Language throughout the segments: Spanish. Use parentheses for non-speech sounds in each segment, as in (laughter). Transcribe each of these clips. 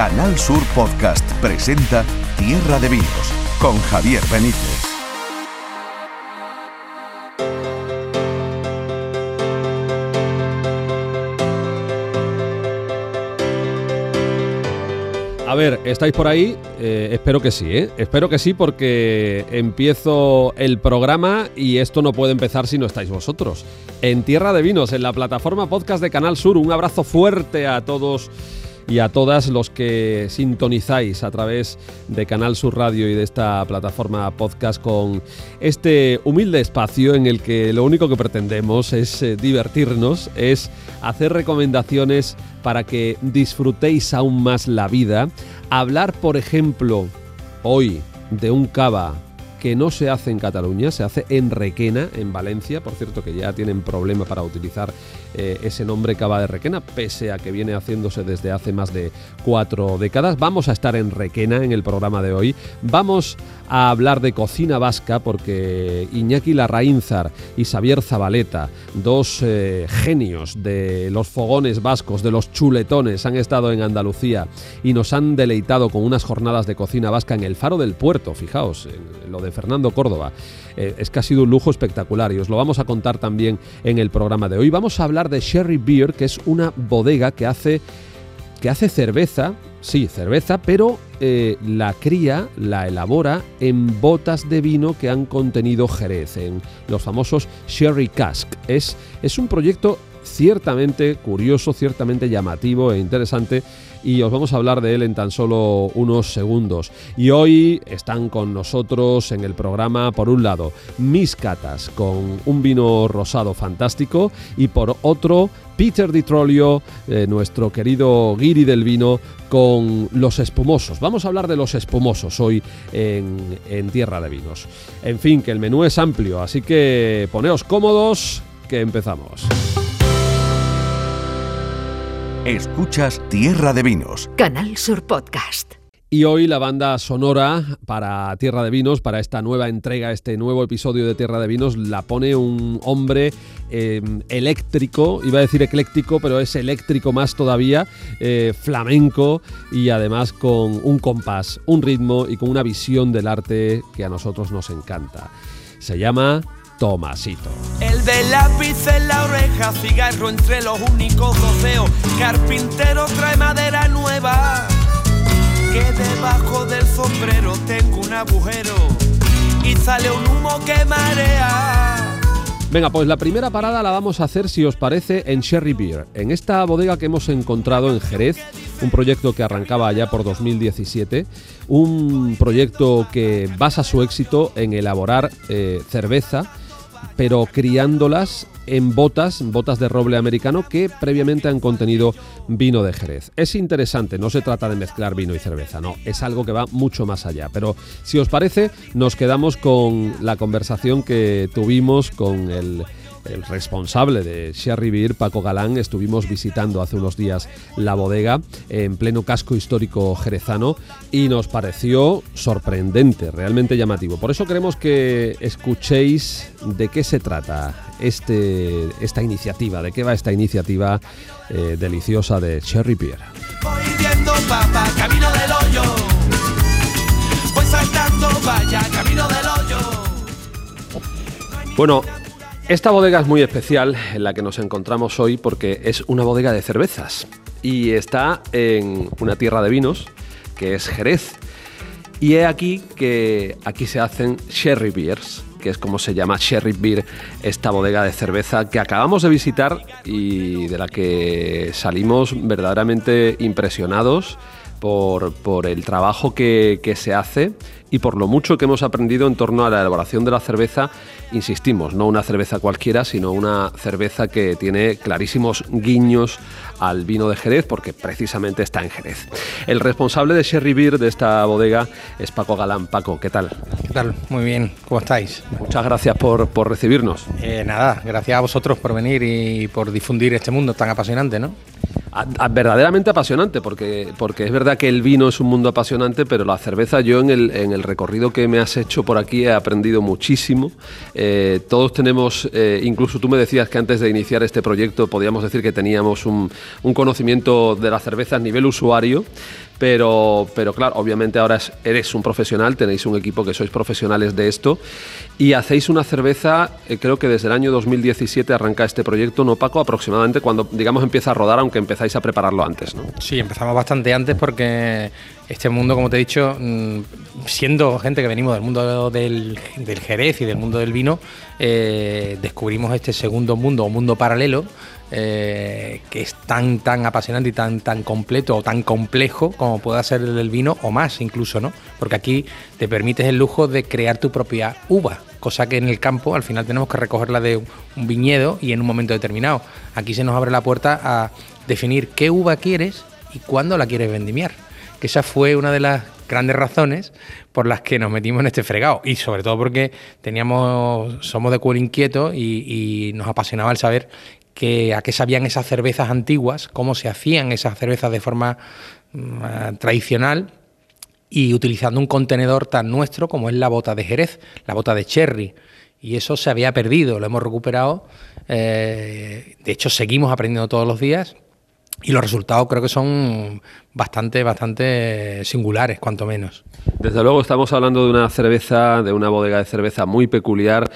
Canal Sur Podcast presenta Tierra de Vinos con Javier Benítez. A ver, ¿estáis por ahí? Eh, espero que sí, ¿eh? Espero que sí porque empiezo el programa y esto no puede empezar si no estáis vosotros. En Tierra de Vinos, en la plataforma podcast de Canal Sur, un abrazo fuerte a todos y a todas los que sintonizáis a través de Canal Sur Radio y de esta plataforma podcast con este humilde espacio en el que lo único que pretendemos es eh, divertirnos, es hacer recomendaciones para que disfrutéis aún más la vida, hablar por ejemplo hoy de un cava que no se hace en Cataluña, se hace en Requena, en Valencia. Por cierto, que ya tienen problema para utilizar eh, ese nombre Cava de Requena, pese a que viene haciéndose desde hace más de cuatro décadas. Vamos a estar en Requena en el programa de hoy. Vamos a hablar de cocina vasca porque Iñaki Larraínzar y Xavier Zabaleta, dos eh, genios de los fogones vascos, de los chuletones, han estado en Andalucía y nos han deleitado con unas jornadas de cocina vasca en el Faro del Puerto. Fijaos, lo de Fernando Córdoba. Eh, es que ha sido un lujo espectacular y os lo vamos a contar también en el programa de hoy. Vamos a hablar de Sherry Beer, que es una bodega que hace, que hace cerveza, sí, cerveza, pero eh, la cría, la elabora en botas de vino que han contenido Jerez, en los famosos Sherry Cask. Es, es un proyecto ciertamente curioso, ciertamente llamativo e interesante y os vamos a hablar de él en tan solo unos segundos. Y hoy están con nosotros en el programa, por un lado, mis catas con un vino rosado fantástico y por otro, Peter Di Trollio, eh, nuestro querido guiri del vino, con los espumosos. Vamos a hablar de los espumosos hoy en, en Tierra de Vinos. En fin, que el menú es amplio, así que poneos cómodos, que empezamos. Escuchas Tierra de Vinos. Canal Sur Podcast. Y hoy la banda sonora para Tierra de Vinos, para esta nueva entrega, este nuevo episodio de Tierra de Vinos, la pone un hombre eh, eléctrico, iba a decir ecléctico, pero es eléctrico más todavía, eh, flamenco y además con un compás, un ritmo y con una visión del arte que a nosotros nos encanta. Se llama Tomasito. El de lápiz en la oreja, cigarro entre los únicos doceos. Carpintero trae madera nueva. Que debajo del sombrero tengo un agujero y sale un humo que marea. Venga, pues la primera parada la vamos a hacer, si os parece, en Sherry Beer, en esta bodega que hemos encontrado en Jerez, un proyecto que arrancaba allá por 2017, un proyecto que basa su éxito en elaborar eh, cerveza pero criándolas en botas, botas de roble americano que previamente han contenido vino de Jerez. Es interesante, no se trata de mezclar vino y cerveza, no, es algo que va mucho más allá. Pero si os parece, nos quedamos con la conversación que tuvimos con el el responsable de Sherry Beer, Paco Galán, estuvimos visitando hace unos días la bodega en pleno casco histórico jerezano y nos pareció sorprendente, realmente llamativo. Por eso queremos que escuchéis de qué se trata este, esta iniciativa, de qué va esta iniciativa eh, deliciosa de Cherry Beer. Voy viendo papa, camino del hoyo. Voy saltando vaya, camino del hoyo. Bueno, esta bodega es muy especial en la que nos encontramos hoy porque es una bodega de cervezas y está en una tierra de vinos que es Jerez. Y he aquí que aquí se hacen sherry beers, que es como se llama Sherry Beer, esta bodega de cerveza que acabamos de visitar y de la que salimos verdaderamente impresionados por, por el trabajo que, que se hace y por lo mucho que hemos aprendido en torno a la elaboración de la cerveza, insistimos, no una cerveza cualquiera, sino una cerveza que tiene clarísimos guiños al vino de Jerez, porque precisamente está en Jerez. El responsable de Sherry Beer de esta bodega es Paco Galán. Paco, ¿qué tal? ¿Qué tal? Muy bien, ¿cómo estáis? Muchas gracias por, por recibirnos. Eh, nada, gracias a vosotros por venir y por difundir este mundo tan apasionante, ¿no? Verdaderamente apasionante, porque, porque es verdad que el vino es un mundo apasionante, pero la cerveza, yo en el, en el recorrido que me has hecho por aquí he aprendido muchísimo. Eh, todos tenemos, eh, incluso tú me decías que antes de iniciar este proyecto podíamos decir que teníamos un, un conocimiento de la cerveza a nivel usuario, pero, pero claro, obviamente ahora eres un profesional, tenéis un equipo que sois profesionales de esto y hacéis una cerveza, eh, creo que desde el año 2017 arranca este proyecto, ¿no, Paco? Aproximadamente cuando, digamos, empieza a rodar, aunque empezáis a prepararlo antes, ¿no? Sí, empezamos bastante antes porque este mundo, como te he dicho, mm, siendo gente que venimos del mundo del, Jerez y del mundo del vino, eh, descubrimos este segundo mundo o mundo paralelo eh, que es tan, tan apasionante y tan, tan completo o tan complejo como pueda ser el del vino o más incluso, ¿no? Porque aquí te permites el lujo de crear tu propia uva, cosa que en el campo al final tenemos que recogerla de un viñedo y en un momento determinado. Aquí se nos abre la puerta a definir qué uva quieres y cuándo la quieres vendimiar. Que esa fue una de las grandes razones por las que nos metimos en este fregado y sobre todo porque teníamos somos de cuero inquieto y, nos apasionaba el saber que, a qué sabían esas cervezas antiguas, cómo se hacían esas cervezas de forma mm, eh, tradicional y utilizando un contenedor tan nuestro como es la bota de Jerez, la bota de Cherry. Y eso se había perdido, lo hemos recuperado. Eh, de hecho, seguimos aprendiendo todos los días y los resultados creo que son bastante, bastante singulares, cuanto menos. Desde luego estamos hablando de una cerveza, de una bodega de cerveza muy peculiar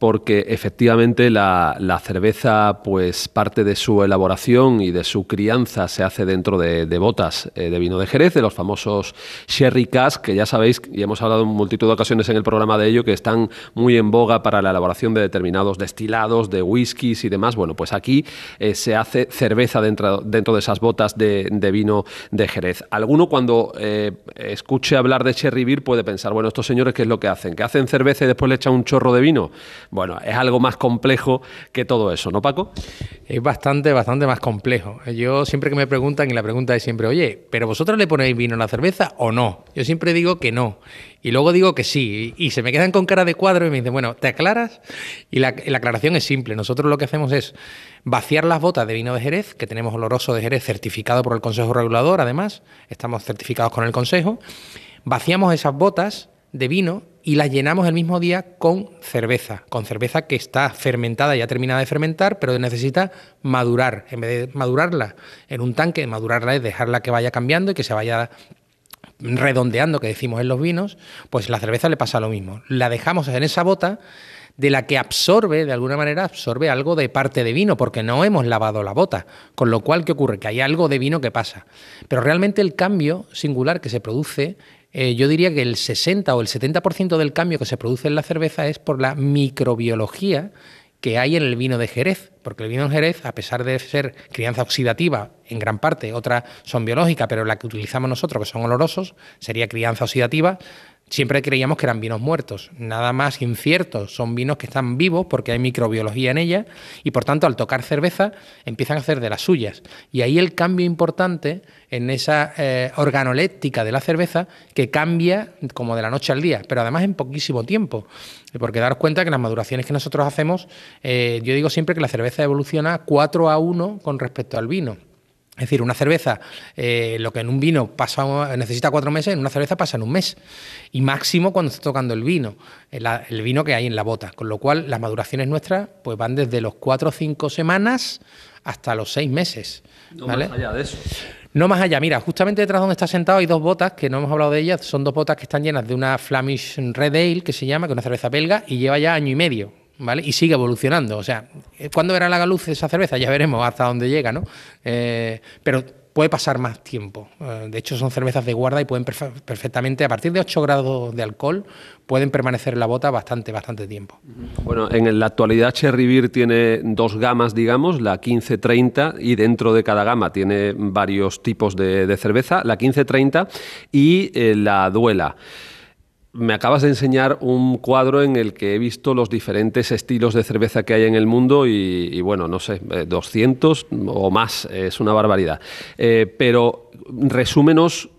porque efectivamente la, cerveza, pues parte de su elaboración y de su crianza se hace dentro de, botas eh, de vino de Jerez, de los famosos sherry cask, que ya sabéis, y hemos hablado en multitud de ocasiones en el programa de ello, que están muy en boga para la elaboración de determinados destilados, de whiskies y demás. Bueno, pues aquí eh, se hace cerveza dentro, dentro de esas botas de, vino de Jerez. Alguno cuando eh, escuche hablar de Cherry Beer puede pensar, bueno, estos señores, ¿qué es lo que hacen? ¿Que hacen cerveza y después le echan un chorro de vino? Bueno, es algo más complejo que todo eso, ¿no, Paco? Es bastante, bastante más complejo. Yo siempre que me preguntan, y la pregunta es siempre, oye, ¿pero vosotros le ponéis vino a la cerveza o no? Yo siempre digo que no. Y luego digo que sí. Y, se me quedan con cara de cuadro y me dicen, bueno, ¿te aclaras? Y la, la aclaración es simple. Nosotros lo que hacemos es vaciar las botas de vino de Jerez, que tenemos oloroso de Jerez certificado por el Consejo Regulador, además, estamos certificados con el Consejo. Vaciamos esas botas de vino y las llenamos el mismo día con cerveza, con cerveza que está fermentada, ya terminada de fermentar, pero necesita madurar. En vez de madurarla en un tanque, madurarla es dejarla que vaya cambiando y que se vaya redondeando, que decimos en los vinos, pues la cerveza le pasa lo mismo. La dejamos en esa bota de la que absorbe, de alguna manera, absorbe algo de parte de vino, porque no hemos lavado la bota. Con lo cual, ¿qué ocurre? Que hay algo de vino que pasa. Pero realmente el cambio singular que se produce eh, yo diría que el 60 o el 70% del cambio que se produce en la cerveza es por la microbiología que hay en el vino de Jerez, porque el vino de Jerez, a pesar de ser crianza oxidativa en gran parte, otras son biológicas, pero la que utilizamos nosotros, que son olorosos, sería crianza oxidativa, siempre creíamos que eran vinos muertos. Nada más inciertos, son vinos que están vivos porque hay microbiología en ella y por tanto al tocar cerveza empiezan a hacer de las suyas. Y ahí el cambio importante en esa eh, organoléptica de la cerveza que cambia como de la noche al día, pero además en poquísimo tiempo. Porque daros cuenta que las maduraciones que nosotros hacemos, eh, yo digo siempre que la cerveza evoluciona 4 a 1 con respecto al vino. Es decir, una cerveza, eh, lo que en un vino pasa, necesita cuatro meses, en una cerveza pasa en un mes. Y máximo cuando está tocando el vino, el, vino que hay en la bota. Con lo cual, las maduraciones nuestras pues van desde los cuatro o cinco semanas hasta los seis meses. No más allá de eso. No más allá, mira, justamente detrás donde está sentado hay dos botas, que no hemos hablado de ellas, son dos botas que están llenas de una Flamish Red Ale, que se llama, que es una cerveza belga, y lleva ya año y medio. ¿Vale? Y sigue evolucionando. O sea, ¿cuándo verá la luz esa cerveza? Ya veremos hasta dónde llega, ¿no? Eh, pero puede pasar más tiempo. Eh, de hecho, son cervezas de guarda y pueden perfectamente, a partir de 8 grados de alcohol, pueden permanecer en la bota bastante, bastante tiempo. Bueno, en la actualidad Cherry Beer tiene dos gamas, digamos, la 1530 y dentro de cada gama tiene varios tipos de, cerveza, la 1530 y eh, la Duela me acabas de enseñar un cuadro en el que he visto los diferentes estilos de cerveza que hay en el mundo y, bueno, no sé, 200 eh, o más, es una barbaridad. Eh, pero resúmenos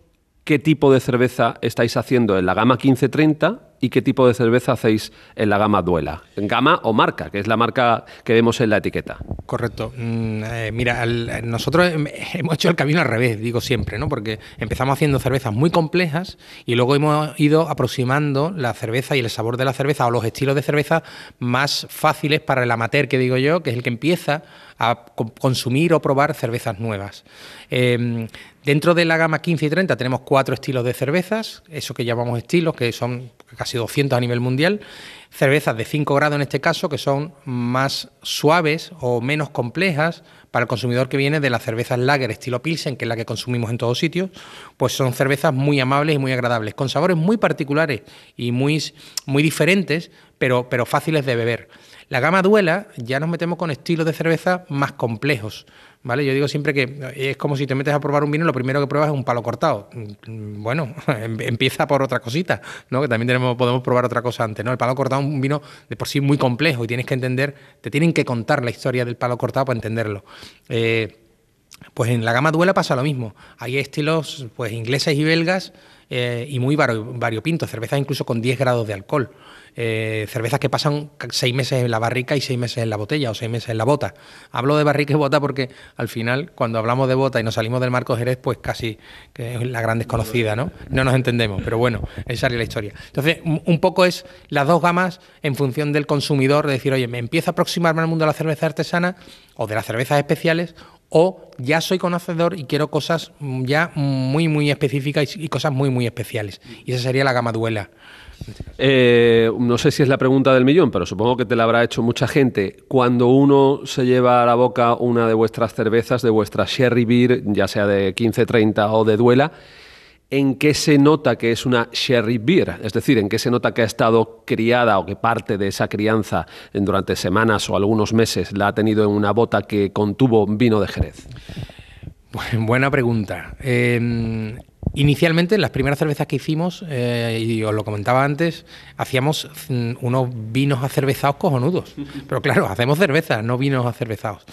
qué tipo de cerveza estáis haciendo en la gama 1530 y qué tipo de cerveza hacéis en la gama Duela. Gama o marca, que es la marca que vemos en la etiqueta. Correcto. Mm, eh, mira, nosotros hemos hecho el camino al revés, digo siempre, ¿no? Porque empezamos haciendo cervezas muy complejas y luego hemos ido aproximando la cerveza y el sabor de la cerveza o los estilos de cerveza más fáciles para el amateur, que digo yo, que es el que empieza a consumir o probar cervezas nuevas. Em, dentro de la gama 15 y 30 tenemos cuatro estilos de cervezas, eso que llamamos estilos, que son casi 200 a nivel mundial. Cervezas de 5 grados en este caso, que son más suaves o menos complejas para el consumidor que viene de las cervezas lager estilo Pilsen, que es la que consumimos en todos sitios, pues son cervezas muy amables y muy agradables, con sabores muy particulares y muy, muy diferentes, pero, pero fáciles de beber. La gama Duela ya nos metemos con estilos de cerveza más complejos. ¿Vale? Yo digo siempre que es como si te metes a probar un vino, lo primero que pruebas es un palo cortado. Mm, bueno, (laughs) em, empieza por otra cosita, ¿no? Que también tenemos, podemos probar otra cosa antes, ¿no? El palo cortado es un vino de por sí muy complejo y tienes que entender, te tienen que contar la historia del palo cortado para entenderlo. Eh, pues en la gama Duela pasa lo mismo. Hay estilos pues ingleses y belgas eh, y muy variopintos, cervezas incluso con 10 grados de alcohol. Eh, cervezas que pasan seis meses en la barrica y seis meses en la botella o seis meses en la bota. Hablo de barrica y bota porque al final, cuando hablamos de bota y nos salimos del marco Jerez, pues casi que es la gran desconocida, ¿no? No nos entendemos, pero bueno, esa es la historia. Entonces, un poco es las dos gamas en función del consumidor, de decir, oye, me empiezo a aproximarme al mundo de la cerveza artesana o de las cervezas especiales o ya soy conocedor y quiero cosas ya muy, muy específicas y cosas muy, muy especiales. Y esa sería la gama duela. Eh, no sé si es la pregunta del millón, pero supongo que te la habrá hecho mucha gente. Cuando uno se lleva a la boca una de vuestras cervezas, de vuestra Sherry Beer, ya sea de 15, 30 o de Duela, ¿en qué se nota que es una Sherry Beer? Es decir, ¿en qué se nota que ha estado criada o que parte de esa crianza durante semanas o algunos meses la ha tenido en una bota que contuvo vino de Jerez? Buena pregunta. Eh, Inicialmente, las primeras cervezas que hicimos, eh, y os lo comentaba antes, hacíamos mm, unos vinos acervezados cojonudos. (laughs) Pero claro, hacemos cerveza, no vinos acervezados.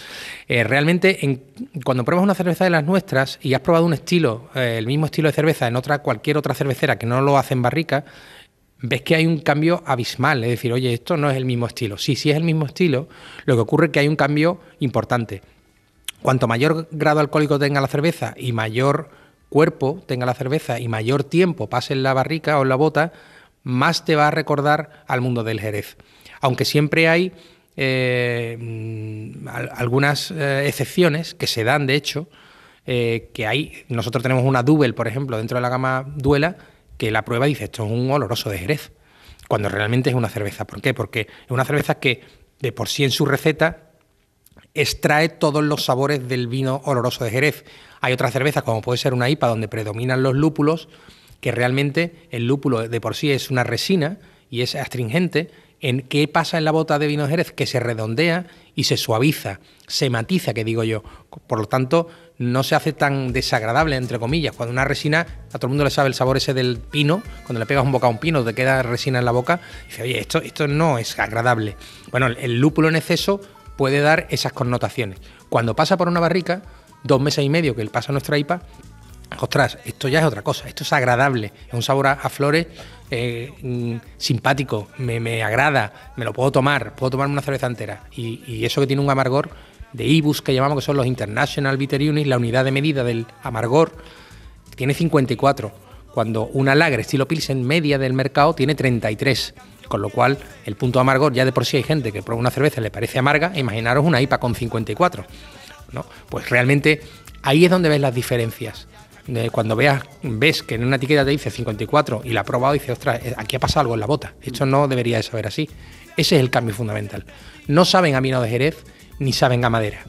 Eh, realmente, cuando pruebas una cerveza de las nuestras y has probado un estilo, eh, el mismo estilo de cerveza en otra cualquier otra cervecera que no lo hace en barrica, ves que hay un cambio abismal. Es decir, oye, esto no es el mismo estilo. Sí, sí es el mismo estilo, lo que ocurre es que hay un cambio importante. Cuanto mayor grado alcohólico tenga la cerveza y mayor cuerpo tenga la cerveza y mayor tiempo pase en la barrica o en la bota, más te va a recordar al mundo del Jerez. Aunque siempre hay eh, algunas eh, excepciones que se dan, de hecho, eh, que hay, nosotros tenemos una Double, por ejemplo, dentro de la gama Duela, que la prueba dice, esto es un oloroso de Jerez, cuando realmente es una cerveza. ¿Por qué? Porque es una cerveza que de por sí en su receta extrae todos los sabores del vino oloroso de Jerez. Hay otras cervezas, como puede ser una IPA, donde predominan los lúpulos, que realmente el lúpulo de por sí es una resina y es astringente. ¿En qué pasa en la bota de vino de Jerez? Que se redondea y se suaviza, se matiza, que digo yo. Por lo tanto, no se hace tan desagradable, entre comillas. Cuando una resina, a todo el mundo le sabe el sabor ese del pino, cuando le pegas un boca a un pino, te queda resina en la boca, dice, oye, esto, esto no es agradable. Bueno, el lúpulo en exceso puede dar esas connotaciones. Cuando pasa por una barrica, dos meses y medio que él pasa nuestra IPA, ostras, esto ya es otra cosa, esto es agradable, es un sabor a, flores eh, mm, simpático, me, agrada, me lo puedo tomar, puedo tomarme una cerveza entera. Y, eso que tiene un amargor de IBUS que llamamos que son los International Bitter Units, la unidad de medida del amargor, tiene 54, cuando una lager estilo Pilsen media del mercado tiene 33. Con lo cual, el punto amargor, ya de por sí hay gente que prueba una cerveza y le parece amarga, imaginaros una IPA con 54. ¿no? Pues realmente ahí es donde ves las diferencias. cuando veas, ves que en una etiqueta te dice 54 y la ha probado y dices, ostras, eh, aquí ha pasado algo en la bota. Esto no debería de saber así. Ese es el cambio fundamental. No saben a vino de Jerez ni saben a madera.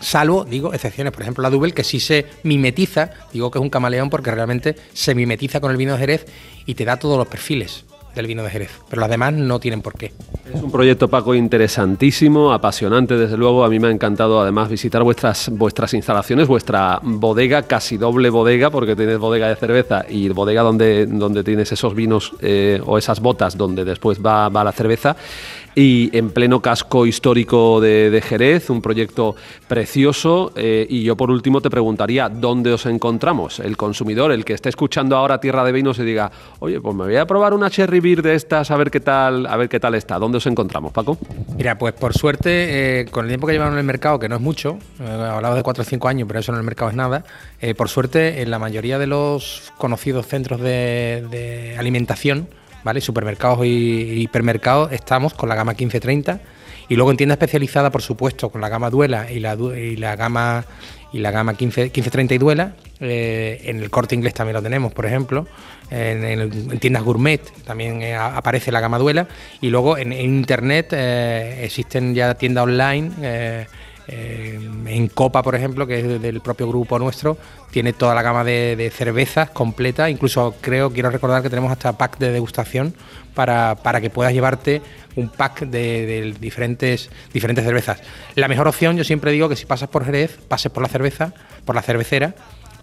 Salvo, digo, excepciones, por ejemplo, la Double, que sí se mimetiza, digo que es un camaleón porque realmente se mimetiza con el vino de Jerez y te da todos los perfiles del vino de Jerez, pero las demás no tienen por qué. Es un proyecto, Paco, interesantísimo, apasionante, desde luego. A mí me ha encantado además visitar vuestras, vuestras instalaciones, vuestra bodega, casi doble bodega, porque tienes bodega de cerveza y bodega donde, donde tienes esos vinos eh, o esas botas donde después va, va la cerveza y en pleno casco histórico de, Jerez, un proyecto precioso. Eh, y yo por último te preguntaría, ¿dónde os encontramos? El consumidor, el que esté escuchando ahora Tierra de Vinos y diga, oye, pues me voy a probar una Cherry Beer de estas, a ver qué tal, a ver qué tal está. ¿Dónde os encontramos, Paco? Mira, pues por suerte, eh, con el tiempo que llevamos en el mercado, que no es mucho, eh, hablaba de 4 o 5 años, pero eso en el mercado es nada, eh, por suerte en la mayoría de los conocidos centros de, alimentación, Supermercados y hipermercados, estamos con la gama 1530 y luego en tienda especializada, por supuesto, con la gama Duela y la, y la gama y la gama 15, 1530 y Duela. Eh, en el corte inglés también lo tenemos, por ejemplo. En, tiendas gourmet también eh, aparece la gama Duela. Y luego en, internet eh, existen ya tiendas online. En Copa, por ejemplo, que es del propio grupo nuestro, tiene toda la gama de, cervezas completa. Incluso creo, quiero recordar que tenemos hasta pack de degustación para, para que puedas llevarte un pack de, diferentes, diferentes cervezas. La mejor opción, yo siempre digo que si pasas por Jerez, pases por la cerveza, por la cervecera,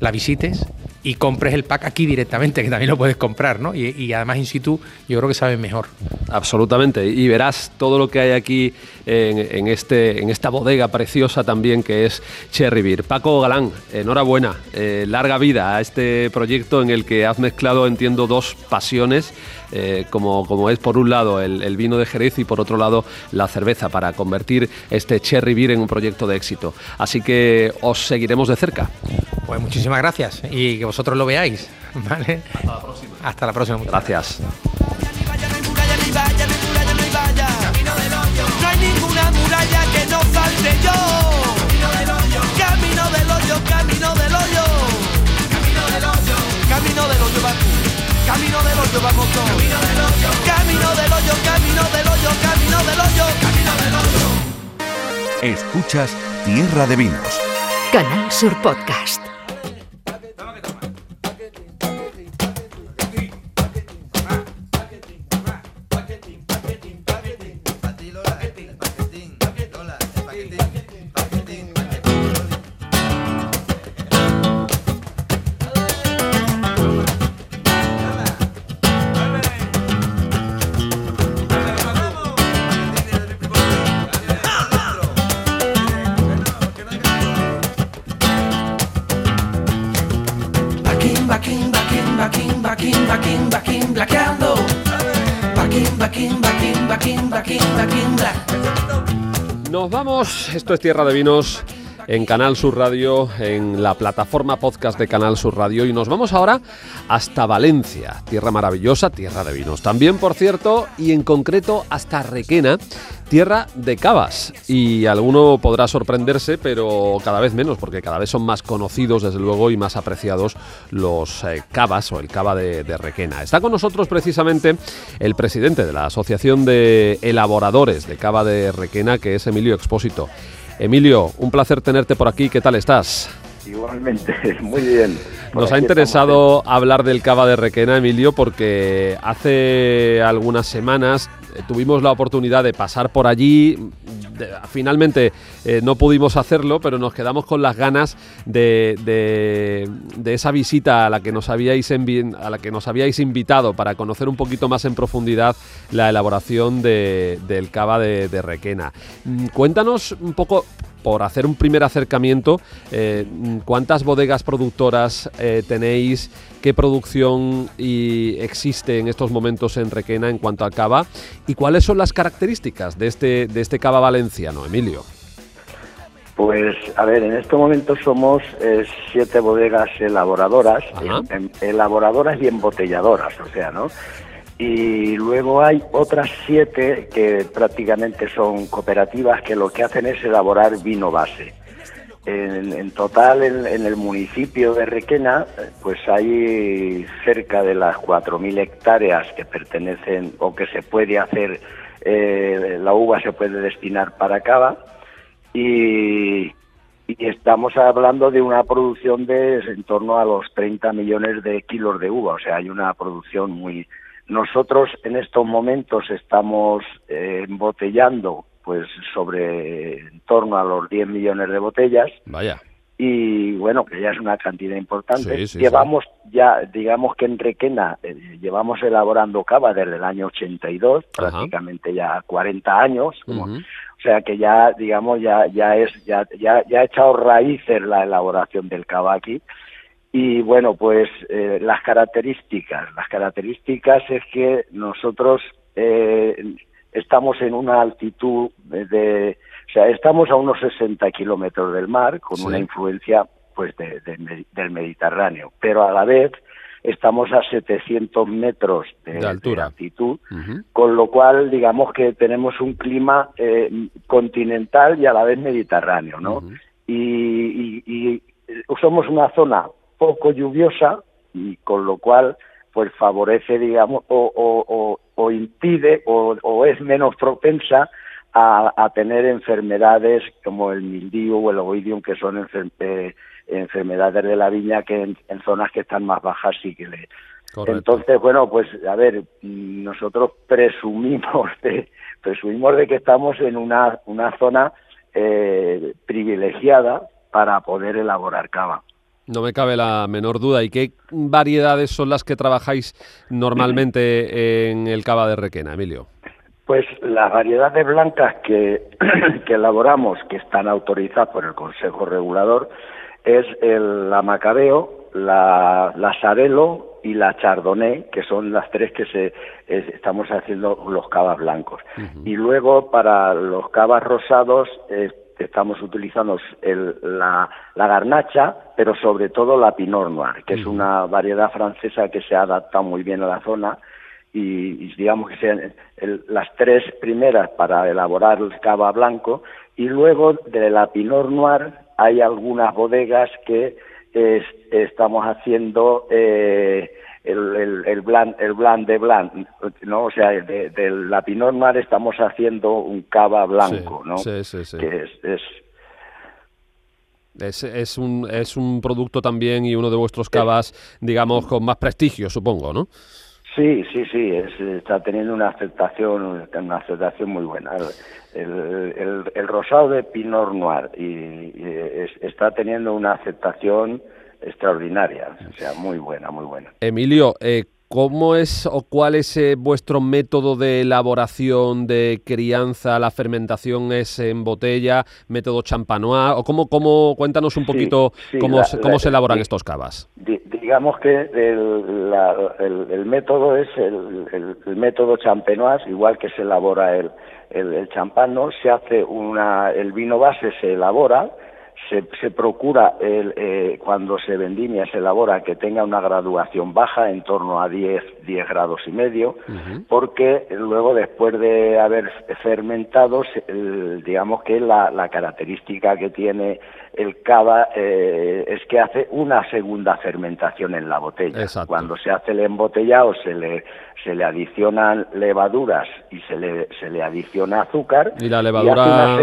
la visites y compres el pack aquí directamente, que también lo puedes comprar, ¿no? Y, además in situ yo creo que saben mejor. Absolutamente. Y verás todo lo que hay aquí en, este, en esta bodega preciosa también que es Cherry Beer. Paco Galán, enhorabuena. Eh, larga vida a este proyecto en el que has mezclado, entiendo, dos pasiones eh, como, como es por un lado el, vino de Jerez y por otro lado la cerveza, para convertir este Cherry Beer en un proyecto de éxito. Así que os seguiremos de cerca. Pues muchísimas gracias y que vosotros lo veáis. (laughs) ¿vale? Hasta la próxima. Hasta la próxima. Gracias. Escuchas Tierra de Vinos. Canal Sur Podcast. Esto es Tierra de Vinos en Canal Sur Radio, en la plataforma podcast de Canal Sur Radio. Y nos vamos ahora hasta Valencia, tierra maravillosa, tierra de vinos. También, por cierto, y en concreto hasta Requena, tierra de cavas. Y alguno podrá sorprenderse, pero cada vez menos, porque cada vez son más conocidos, desde luego, y más apreciados los eh, cavas o el cava de, de Requena. Está con nosotros precisamente el presidente de la Asociación de Elaboradores de Cava de Requena, que es Emilio Expósito. Emilio, un placer tenerte por aquí. ¿Qué tal estás? Igualmente, (laughs) muy bien. Nos ha interesado hablar del cava de Requena, Emilio, porque hace algunas semanas eh, tuvimos la oportunidad de pasar por allí. finalmente eh, no pudimos hacerlo, pero nos quedamos con las ganas de, de, esa visita a la que nos habíais a la que nos habíais invitado para conocer un poquito más en profundidad la elaboración del cava de, de Requena. Mm, cuéntanos un poco por hacer un primer acercamiento, eh, ¿cuántas bodegas productoras eh, tenéis? ¿Qué producción y existe en estos momentos en Requena en cuanto a cava? ¿Y cuáles son las características de este, de este cava valenciano, Emilio? Pues, a ver, en estos momentos somos eh, siete bodegas elaboradoras, elaboradoras y embotelladoras, o sea, ¿no? Y luego hay otras siete que prácticamente son cooperativas que lo que hacen es elaborar vino base. En, total, en, el municipio de Requena, pues hay cerca de las 4.000 hectáreas que pertenecen o que se puede hacer, eh, la uva se puede destinar para cava y, y estamos hablando de una producción de en torno a los 30 millones de kilos de uva, o sea, hay una producción muy, nosotros en estos momentos estamos eh, embotellando pues sobre en torno a los 10 millones de botellas. Vaya. Y bueno, que ya es una cantidad importante. llevamos ya, digamos que en Requena, eh, llevamos elaborando cava desde el año 82, prácticamente ya 40 años. O sea que ya, digamos, ya, ya es, ya, ya, ya ha echado raíces la elaboración del cava aquí Y bueno, pues eh, las características. Las características es que nosotros eh, estamos en una altitud de, o sea, estamos a unos 60 kilómetros del mar, con una influencia pues del Mediterráneo, pero a la vez estamos a 700 metros de, altitud, con lo cual digamos que tenemos un clima eh, continental y a la vez mediterráneo, ¿no? y, somos una zona poco lluviosa y con lo cual pues favorece, digamos, o, o, impide o, es menos propensa a, tener enfermedades como el mildiu o el oidium, que son eh, enfermedades de la viña que en, zonas que están más bajas sí que le... Entonces, bueno, pues a ver, nosotros presumimos de, presumimos de que estamos en una, una zona eh, privilegiada para poder elaborar cava. No me cabe la menor duda. ¿Y qué variedades son las que trabajáis normalmente (clears throat) en el cava de Requena, Emilio? Pues las variedades blancas que, (clears throat) elaboramos, que están autorizadas por el Consejo Regulador, es el, la Macabeo, la, la Sarelo y la Chardonnay, que son las tres que se estamos haciendo los cavas blancos. Y luego para los cavas rosados estamos utilizando el, la, la, garnacha, pero sobre todo la Pinot Noir, que es una variedad francesa que se ha adaptado muy bien a la zona y, digamos que sean las tres primeras para elaborar el cava blanco. Y luego de la Pinot Noir hay algunas bodegas que estamos haciendo eh, el, el, el, bland, el bland de bland, ¿no? O sea, de, la Pinot Noir estamos haciendo un cava blanco, ¿no? Sí, sí, sí. Que es, es... Es, un, es un producto también y uno de vuestros cavas, digamos, con más prestigio, supongo, ¿no? Sí, sí, sí, está teniendo una aceptación, una aceptación muy buena. El, el, rosado de Pinot Noir y, está teniendo una aceptación extraordinaria, o sea, muy buena, muy buena. Emilio, eh, ¿cómo es o cuál es eh, vuestro método de elaboración, de crianza? ¿La fermentación es en botella, método champanois? ¿O cómo, cómo, cuéntanos un poquito cómo, se, cómo se elaboran estos cavas? digamos que el, método es el, método champenois, igual que se elabora el, el, champán, ¿no? Se hace una, el vino base se elabora, se, se procura el, eh, cuando se vendimia, se elabora que tenga una graduación baja, en torno a 10, 10 grados y medio, porque luego después de haber fermentado, digamos que la, la, característica que tiene el cava eh, es que hace una segunda fermentación en la botella. Cuando se hace el embotellado se le, se le adicionan levaduras y se le, se le adiciona azúcar. Y la levadura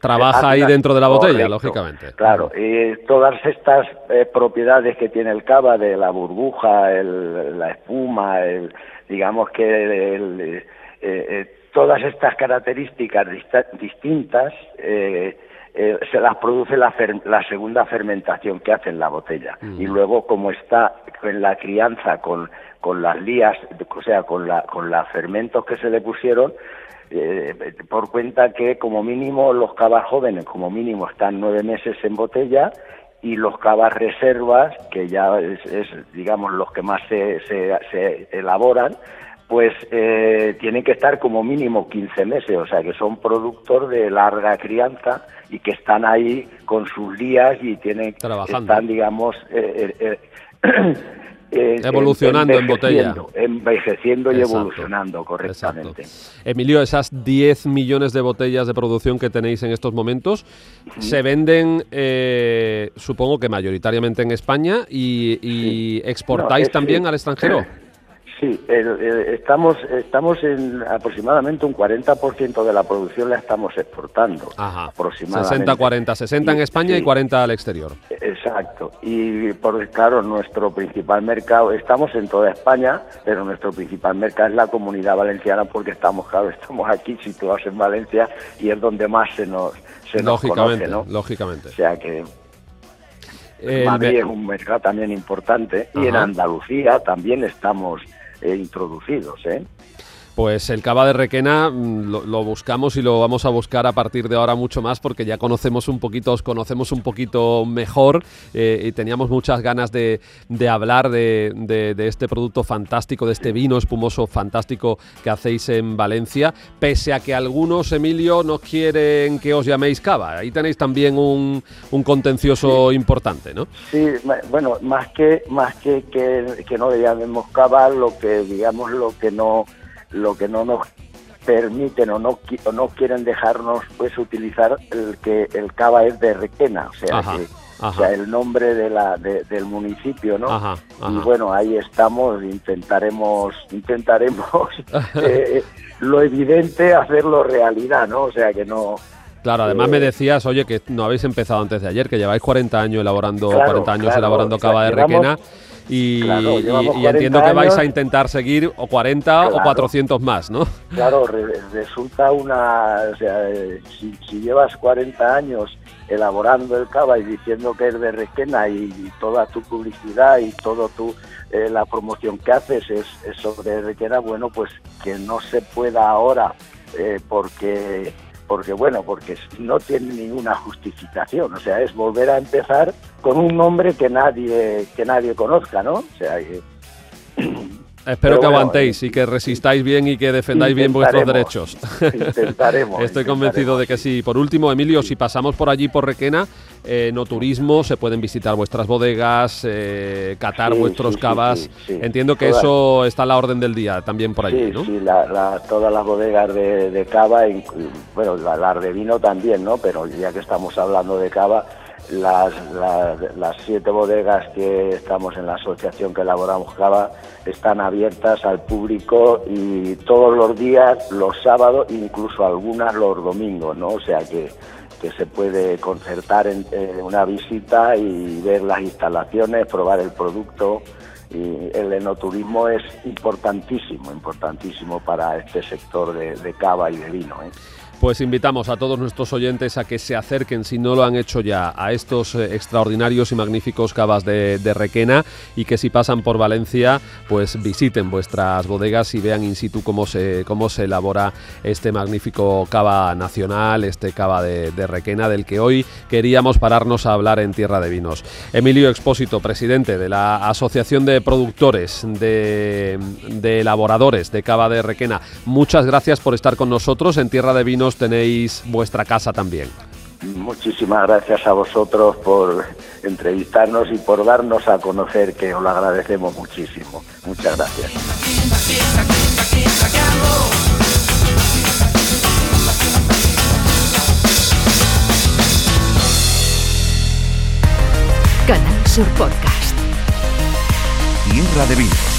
trabaja ahí dentro de la botella, lógicamente. Claro, y todas estas eh, propiedades que tiene el cava de la burbuja, la espuma, el, digamos que el, eh, todas estas características distintas eh, se las produce la, la, segunda fermentación que hace en la botella. Y luego, como está en la crianza con, con las lías, o sea, con, la, con los fermentos que se le pusieron, eh, por cuenta que como mínimo los cavas jóvenes, como mínimo, están nueve meses en botella y los cavas reservas, que ya es, digamos, los que más se, se, se elaboran, pues eh, tienen que estar como mínimo 15 meses, o sea que son productos de larga crianza y que están ahí con sus días y tienen están digamos eh, eh, eh (clears throat) evolucionando en botella. Envejeciendo y evolucionando correctamente. Emilio, esas 10 millones de botellas de producción que tenéis en estos momentos se venden, supongo que mayoritariamente en España y, exportáis también al extranjero. (clears throat) Sí, estamos, estamos en aproximadamente un 40% de la producción la estamos exportando. Ajá. Aproximadamente. 60-40, 60 en España y 40 al exterior. Exacto. Y por claro, nuestro principal mercado, estamos en toda España, pero nuestro principal mercado es la comunidad valenciana porque estamos, claro, estamos aquí situados en Valencia y es donde más se nos, se lógicamente, nos conoce, Lógicamente. O sea que Madrid es un mercado también importante y en Andalucía también estamos introducidos. ¿eh? Pues el cava de Requena mm, lo, buscamos y lo vamos a buscar a partir de ahora mucho más porque ya conocemos un poquito, os conocemos un poquito mejor eh, y teníamos muchas ganas de, hablar de, este producto fantástico, de este vino espumoso fantástico que hacéis en Valencia, pese a que algunos, Emilio, no quieren que os llaméis cava. Ahí tenéis también un, contencioso importante, ¿no? Sí, bueno, más que, más que, que, que no le llamemos cava, lo que digamos lo que no lo que no nos permiten o no, no quieren dejarnos pues utilizar el que el cava es de Requena, o sea o sea el nombre de la del municipio, ¿no? Y bueno ahí estamos, intentaremos intentaremos (laughs) eh, lo evidente hacerlo realidad, ¿no? O sea que no Claro, además me decías, oye, que no habéis empezado antes de ayer, que lleváis 40 años elaborando, 40 años elaborando cava de Requena. Y, entiendo que vais a intentar seguir o 40 o 400 más, ¿no? Claro, resulta una... O sea, eh, si, llevas 40 años elaborando el cava y diciendo que es de Requena y, toda tu publicidad y todo tu eh, la promoción que haces es, sobre Requena, bueno, pues que no se pueda ahora eh, porque porque bueno, porque no tiene ninguna justificación, o sea, es volver a empezar con un nombre que nadie que nadie conozca, ¿no? O sea, (clears throat) Espero que aguantéis y que resistáis bien y que defendáis bien vuestros derechos. (laughs) Intentaremos. Estoy convencido de que sí. Por último, Emilio, si pasamos por allí por Requena, eh, no turismo, se pueden visitar vuestras bodegas, eh, catar vuestros cavas. Entiendo que eso está a la orden del día también por allí, ¿no? Sí, todas las bodegas de, cava, bueno, las de vino también, ¿no? Pero ya que estamos hablando de cava, las, las, siete bodegas que estamos en la asociación que elaboramos cava están abiertas al público y todos los días, los sábados, incluso algunas los domingos, ¿no? O sea que, que se puede concertar en, una visita y ver las instalaciones, probar el producto. Y el enoturismo es importantísimo, importantísimo para este sector de, de cava y de vino. ¿eh? Pues invitamos a todos nuestros oyentes a que se acerquen, si no lo han hecho ya, a estos eh, extraordinarios y magníficos cavas de, Requena y que si pasan por Valencia, pues visiten vuestras bodegas y vean in situ cómo se, cómo se elabora este magnífico cava nacional, este cava de, Requena, del que hoy queríamos pararnos a hablar en Tierra de Vinos. Emilio Expósito, presidente de la Asociación de Productores, de, de Elaboradores de Cava de Requena, muchas gracias por estar con nosotros en Tierra de Vinos tenéis vuestra casa también. Muchísimas gracias a vosotros por entrevistarnos y por darnos a conocer, que os lo agradecemos muchísimo. Muchas gracias. Canal Sur Podcast. Tierra de Vinos.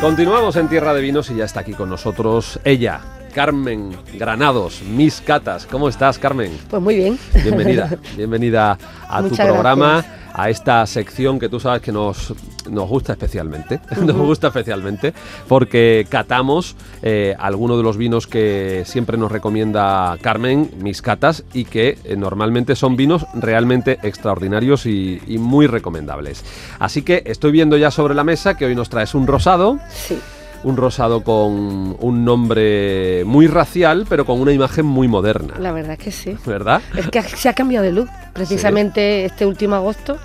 Continuamos en Tierra de Vinos y ya está aquí con nosotros ella, Carmen Granados, Mis Catas. ¿Cómo estás, Carmen? Pues muy bien. Bienvenida, (laughs) bienvenida a tu programa a esta sección que tú sabes que nos, nos gusta especialmente, (laughs) nos gusta especialmente porque catamos eh, algunos de los vinos que siempre nos recomienda Carmen, mis catas, y que eh, normalmente son vinos realmente extraordinarios y, muy recomendables. Así que estoy viendo ya sobre la mesa que hoy nos traes un rosado. Sí un rosado con un nombre muy racial, pero con una imagen muy moderna. La verdad es que sí. ¿Verdad? Es que se ha cambiado de look. (laughs) Precisamente este último agosto,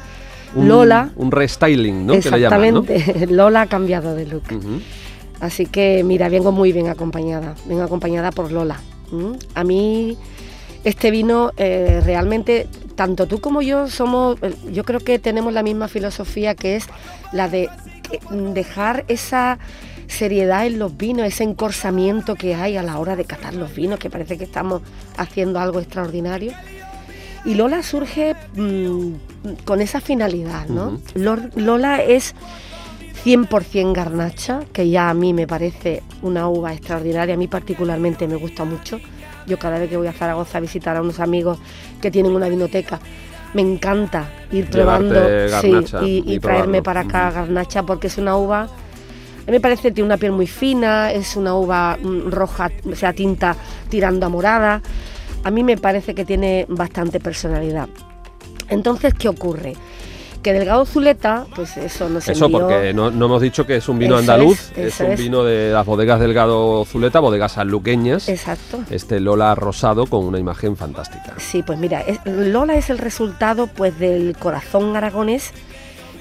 Lola. Un restyling, ¿no? Exactamente. (laughs) Lola ha cambiado de look. Así que, mira, vengo muy bien acompañada. Vengo acompañada por Lola. A mí, este vino eh, realmente tanto tú como yo somos, yo creo que tenemos la misma filosofía que es la de dejar esa seriedad en los vinos, ese encorsamiento que hay a la hora de catar los vinos, que parece que estamos haciendo algo extraordinario. Y Lola surge mm, con esa finalidad, ¿no? Lola es 100% garnacha, que ya a mí me parece una uva extraordinaria, a mí particularmente me gusta mucho. Yo cada vez que voy a Zaragoza a visitar a unos amigos que tienen una vinoteca, me encanta ir Llevarte probando sí, y, y y traerme para acá garnacha porque es una uva, a mí me parece que tiene una piel muy fina, es una uva mm, roja, o sea, tinta tirando a morada. A mí me parece que tiene bastante personalidad. Entonces, ¿qué ocurre? Que Delgado Zuleta, pues eso nos Eso envió- porque no, no hemos dicho que es un vino Eso andaluz, es, es, eso un es. vino de las bodegas Delgado Zuleta, bodegas sanluqueñas. Exacto. Este Lola rosado con una imagen fantástica. Sí, pues mira, es- Lola es el resultado pues del corazón aragonés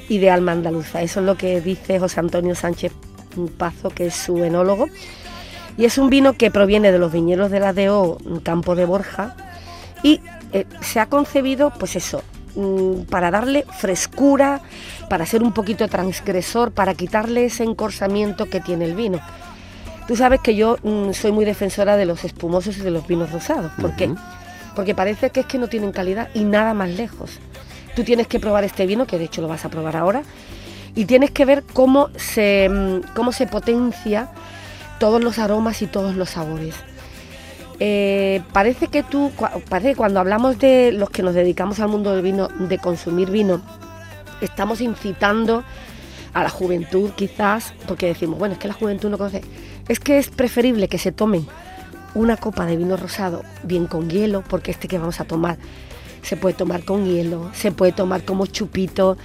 y de alma andaluza. Eso es lo que dice José Antonio Sánchez Pazo, que es su enólogo. Y es un vino que proviene de los viñedos de la DO Campo de Borja y eh, se ha concebido, pues eso, mm, para darle frescura, para ser un poquito transgresor, para quitarle ese encorsamiento que tiene el vino. Tú sabes que yo mm, soy muy defensora de los espumosos y de los vinos rosados. ¿Por qué? Porque parece que es que no tienen calidad y nada más lejos. Tú tienes que probar este vino, que de hecho lo vas a probar ahora, y tienes que ver cómo se, mm, cómo se potencia todos los aromas y todos los sabores. Eh, parece que tú, parece que cuando hablamos de los que nos dedicamos al mundo del vino, de consumir vino, estamos incitando a la juventud quizás, porque decimos, bueno, es que la juventud no conoce. Es que es preferible que se tomen una copa de vino rosado bien con hielo, porque este que vamos a tomar se puede tomar con hielo, se puede tomar como chupito.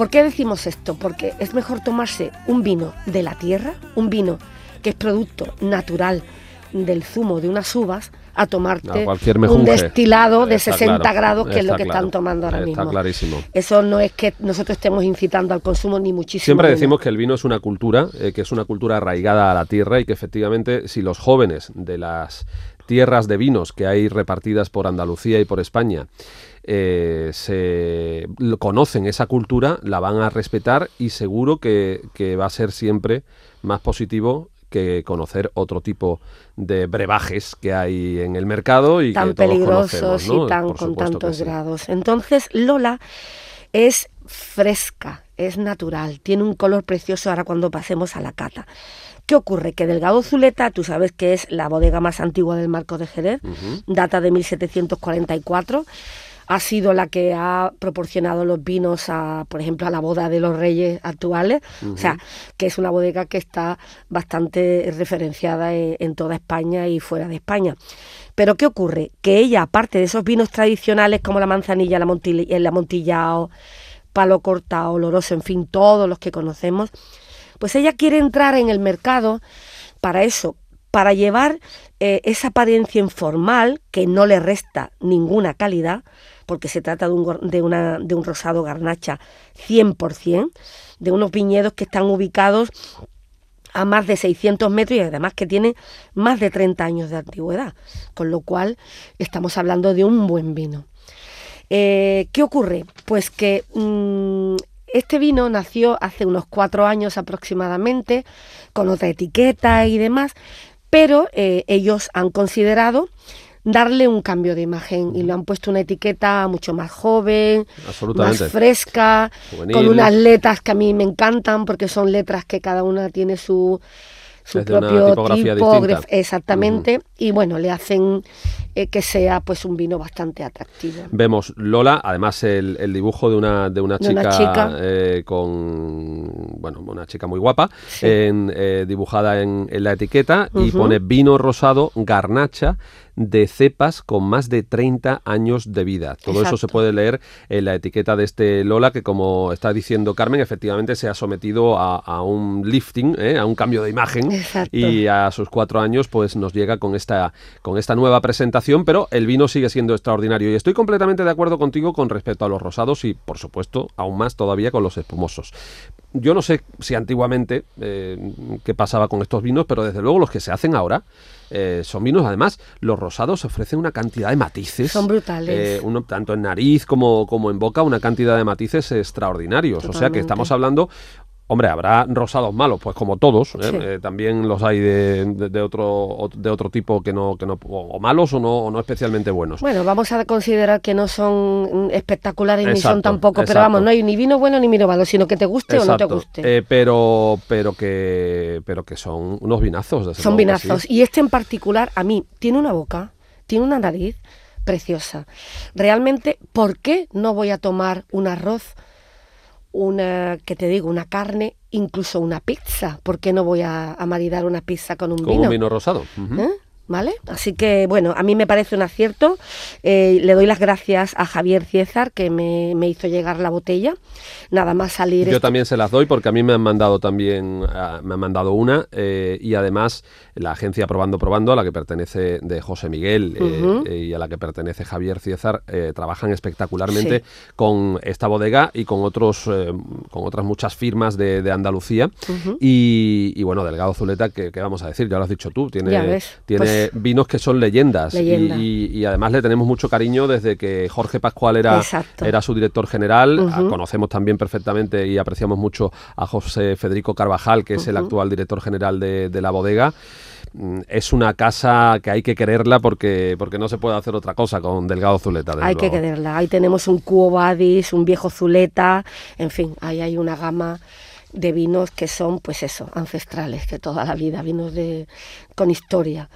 ¿Por qué decimos esto? Porque es mejor tomarse un vino de la tierra, un vino que es producto natural del zumo de unas uvas, a tomarte un destilado de Está 60 claro, grados, que es lo que claro, están tomando ahora está mismo. clarísimo. Eso no es que nosotros estemos incitando al consumo ni muchísimo. Siempre menos. decimos que el vino es una cultura, eh, que es una cultura arraigada a la tierra y que efectivamente si los jóvenes de las tierras de vinos que hay repartidas por Andalucía y por España eh, se lo- conocen esa cultura, la van a respetar y seguro que, que va a ser siempre más positivo que conocer otro tipo de brebajes que hay en el mercado y tan que todos peligrosos y tan con tantos sí. grados. Entonces, Lola es fresca, es natural, tiene un color precioso ahora cuando pasemos a la cata. ¿Qué ocurre? Que Delgado Zuleta, tú sabes que es la bodega más antigua del Marco de Jerez, data de 1744, ha sido la que ha proporcionado los vinos a, por ejemplo, a la boda de los reyes actuales, o sea, que es una bodega que está bastante referenciada en, en toda España y fuera de España. Pero ¿qué ocurre? Que ella, aparte de esos vinos tradicionales como la manzanilla, la, montil- el amontillado, palo cortado, oloroso, en fin, todos los que conocemos, pues ella quiere entrar en el mercado para eso, para llevar eh, esa apariencia informal que no le resta ninguna calidad, porque se trata de un, de un rosado garnacha 100%, de unos viñedos que están ubicados a más de 600 metros y además que tiene más de 30 años de antigüedad, con lo cual estamos hablando de un buen vino. Eh, ¿Qué ocurre? Pues que mm, este vino nació hace unos cuatro años aproximadamente, con otra etiqueta y demás, pero eh, ellos han considerado darle un cambio de imagen y le han puesto una etiqueta mucho más joven, más fresca, Juvenil. con unas letras que a mí me encantan porque son letras que cada una tiene su, propio tipo, distinta. graf- exactamente, y bueno, le hacen eh, que sea pues un vino bastante atractivo. Vemos Lola, además el, el dibujo de una, de una De chica, una chica. eh, con bueno, una chica muy guapa, Sí. en, eh, dibujada en, en la etiqueta y pone vino rosado garnacha de cepas con más de 30 años de vida. Todo eso se puede leer en la etiqueta de este Lola, que como está diciendo Carmen, efectivamente se ha sometido a, a un lifting, ¿eh? a un cambio de imagen Exacto. y a sus cuatro años pues nos llega con esta, con esta nueva presentación, pero el vino sigue siendo extraordinario y estoy completamente de acuerdo contigo con respecto a los rosados y por supuesto aún más todavía con los espumosos. Yo no sé si antiguamente eh, qué pasaba con estos vinos, pero desde luego los que se hacen ahora eh, son vinos, además los rosados ofrecen una cantidad de matices. Son brutales. eh, uno, tanto en nariz como, como en boca, una cantidad de matices extraordinarios. O sea que estamos hablando Hombre, habrá rosados malos, pues como todos. ¿eh? Sí. Eh, también los hay de, de- de otro de otro tipo que no que no o malos o no o no especialmente buenos. Bueno, vamos a considerar que no son mm, espectaculares ni son Exacto, tampoco, pero vamos, no hay ni vino bueno ni vino malo, sino que te guste o no te guste. Eh, pero pero que pero que son unos vinazos. son vinazos. Y este en particular, a mí, tiene una boca, tiene una nariz preciosa. Realmente, ¿por qué no voy a tomar un arroz, una, que te digo, una carne, incluso una pizza? ¿Por qué no voy a, a maridar una pizza con un Con vino? un vino rosado. ¿Eh? ¿Vale? Así que, bueno, a mí me parece un acierto. Eh, le doy las gracias a Javier Ciezar, que me, me hizo llegar la botella. Nada más salir. Yo esto- también se las doy porque a mí me han mandado también, ah, me han mandado una eh, y además la agencia Probando Probando, a la que pertenece de José Miguel eh, y a la que pertenece Javier Ciezar, trabajan espectacularmente Sí. con esta bodega y con otros, con otras muchas firmas de, de Andalucía. Y, y bueno, Delgado Zuleta, que, que vamos a decir, ya lo has dicho tú, tiene, Ya ves, tiene pues- vinos que son leyendas Leyenda. y, y- y además le tenemos mucho cariño desde que Jorge Pascual era, Exacto. era su director general. Ah, Conocemos también perfectamente y apreciamos mucho a José Federico Carvajal, que es el actual director general de, de la bodega. Mm, Es una casa que hay que quererla porque, porque no se puede hacer otra cosa con Delgado Zuleta. Hay que quererla. Ahí tenemos un Cuo Badis, un viejo Zuleta, en fin, ahí hay una gama de vinos que son, pues eso, ancestrales, de toda la vida, vinos de con historia.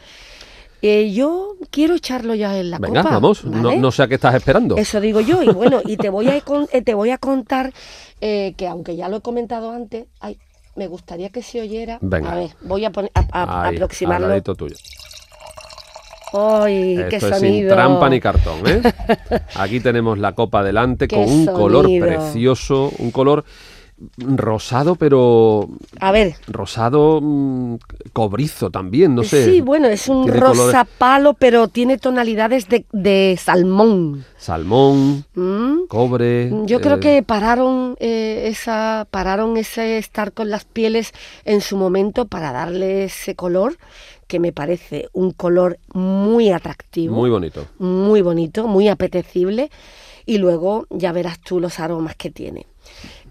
Eh, yo quiero echarlo ya en la Venga, copa. vamos. No, ¿vale? no sé a qué estás esperando. Eso digo yo, y bueno, y te voy a, (laughs) eh, te voy a contar eh, que aunque ya lo he comentado antes, ay, me gustaría que se oyera. Venga. A ver, voy a, poner, a, a- Ahí, aproximarlo. al ladito tuyo. ¡Ay, qué Esto es sonido! sin trampa ni cartón, ¿eh? (laughs) Aquí tenemos la copa delante Qué con un color precioso, un color rosado, pero A ver, rosado mm, cobrizo también, no sé. Sí, bueno, es un rosa palo, pero tiene tonalidades de, de salmón. Salmón, ¿Mm? cobre. Yo creo eh, que pararon eh, esa, pararon ese estar con las pieles en su momento para darle ese color que me parece un color muy atractivo, Muy bonito. muy bonito, muy apetecible y luego ya verás tú los aromas que tiene.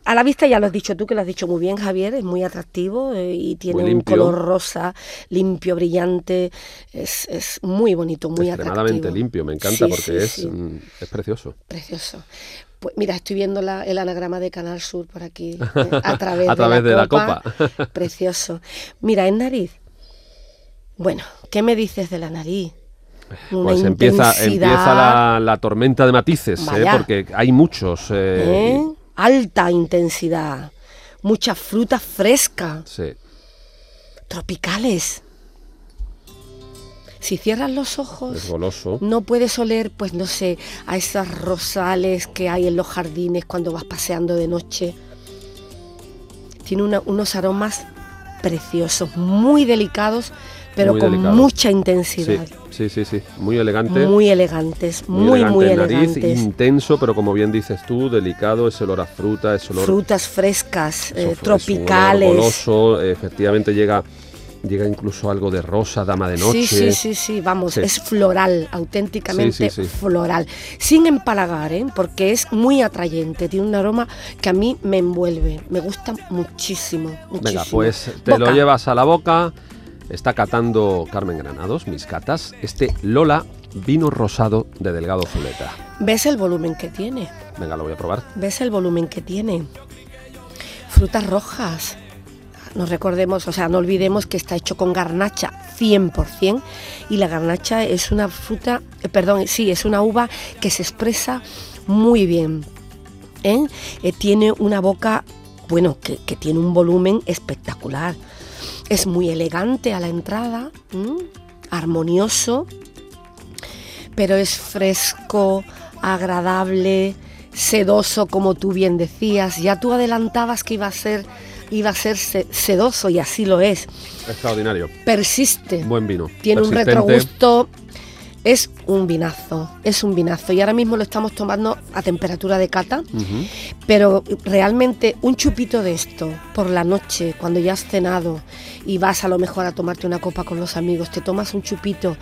A la vista ya lo has dicho tú, que lo has dicho muy bien, Javier, es muy atractivo eh, y tiene un color rosa, limpio, brillante, es, es muy bonito, muy Extremadamente atractivo. limpio, me encanta Sí, porque sí, es, sí. mm, es precioso. Precioso. Pues mira, estoy viendo la- el anagrama de Canal Sur por aquí, eh, (laughs) a través, A través de, de la la copa. (laughs) Precioso. Mira, en nariz. Bueno, ¿qué me dices de la nariz? Una Pues empieza, empieza la, la tormenta de matices, ¿eh? Porque hay muchos. eh, ¿eh? Alta intensidad. Mucha fruta fresca, sí. tropicales. Si cierras los ojos, goloso. No puedes oler, pues no sé, a esas rosales que hay en los jardines cuando vas paseando de noche. Tiene una- unos aromas preciosos, muy delicados, pero Muy con mucha intensidad. sí, sí, sí. Muy elegante. Muy elegantes, muy, elegante muy nariz, elegantes. intenso, pero como bien dices tú, delicado, ese olor a fruta, ese olor Frutas frescas, eh, es tropicales. goloso, efectivamente llega, llega incluso algo de rosa, dama de noche. Sí, sí, sí, sí, vamos, Sí. es floral, auténticamente Sí, sí, sí. floral. Sin empalagar, ¿eh? porque es muy atrayente, tiene un aroma que a mí me envuelve, me gusta muchísimo. muchísimo. Venga, pues te lo llevas a la boca. Está catando Carmen Granados, mis catas, este Lola vino rosado de Delgado Zuleta. ¿Ves el volumen que tiene? Venga, lo voy a probar. ¿Ves el volumen que tiene? Frutas rojas. No recordemos, o sea, no olvidemos que está hecho con garnacha 100% y la garnacha es una fruta, eh, perdón, sí, es una uva que se expresa muy bien. ¿eh? Eh, tiene una boca, bueno, que, que tiene un volumen espectacular. Es muy elegante a la entrada, ¿m? armonioso, pero es fresco, agradable, sedoso, como tú bien decías. Ya tú adelantabas que iba a ser, iba a ser se- sedoso y así lo es. Extraordinario. Persiste, Buen vino. tiene un retrogusto. Es un vinazo, es un vinazo. Y ahora mismo lo estamos tomando a temperatura de cata, pero realmente un chupito de esto por la noche, cuando ya has cenado y vas a lo mejor a tomarte una copa con los amigos, te tomas un chupito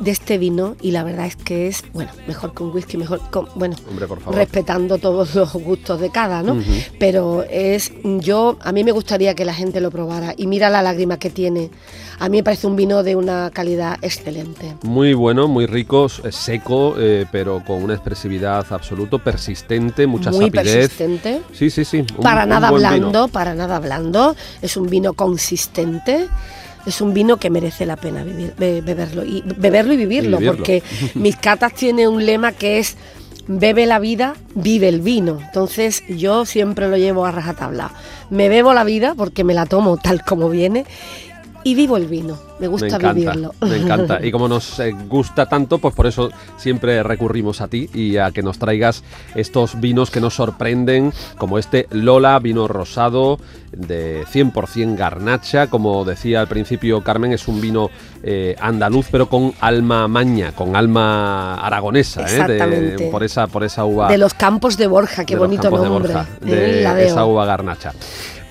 de este vino y la verdad es que es, bueno, mejor que un whisky, mejor, con, bueno, Hombre, por favor. respetando todos los gustos de cada, ¿no? Pero es, yo, a mí me gustaría que la gente lo probara y mira la lágrima que tiene. A mí me parece un vino de una calidad excelente. Muy bueno, muy rico, seco, eh, pero con una expresividad absoluto, persistente, mucha Muy sapidez. persistente. Sí, sí, sí. un- para nada blando, vino. para nada blando. Es un vino consistente. Es un vino que merece la pena beberlo, y, beberlo y vivirlo, porque (laughs) mis catas tiene un lema que es bebe la vida, vive el vino. Entonces yo siempre lo llevo a rajatabla. Me bebo la vida porque me la tomo tal como viene y vivo el vino. Me gusta vivirlo. Me encanta. (laughs) Y como nos eh, gusta tanto, pues por eso siempre recurrimos a ti y a que nos traigas estos vinos que nos sorprenden, como este Lola, vino rosado de 100% garnacha. Como decía al principio Carmen, es un vino eh, andaluz, pero con alma maña, con alma aragonesa. ¿eh? Exactamente. por, esa, por esa uva. De los campos de Borja, qué bonito nombre. De, de esa uva garnacha.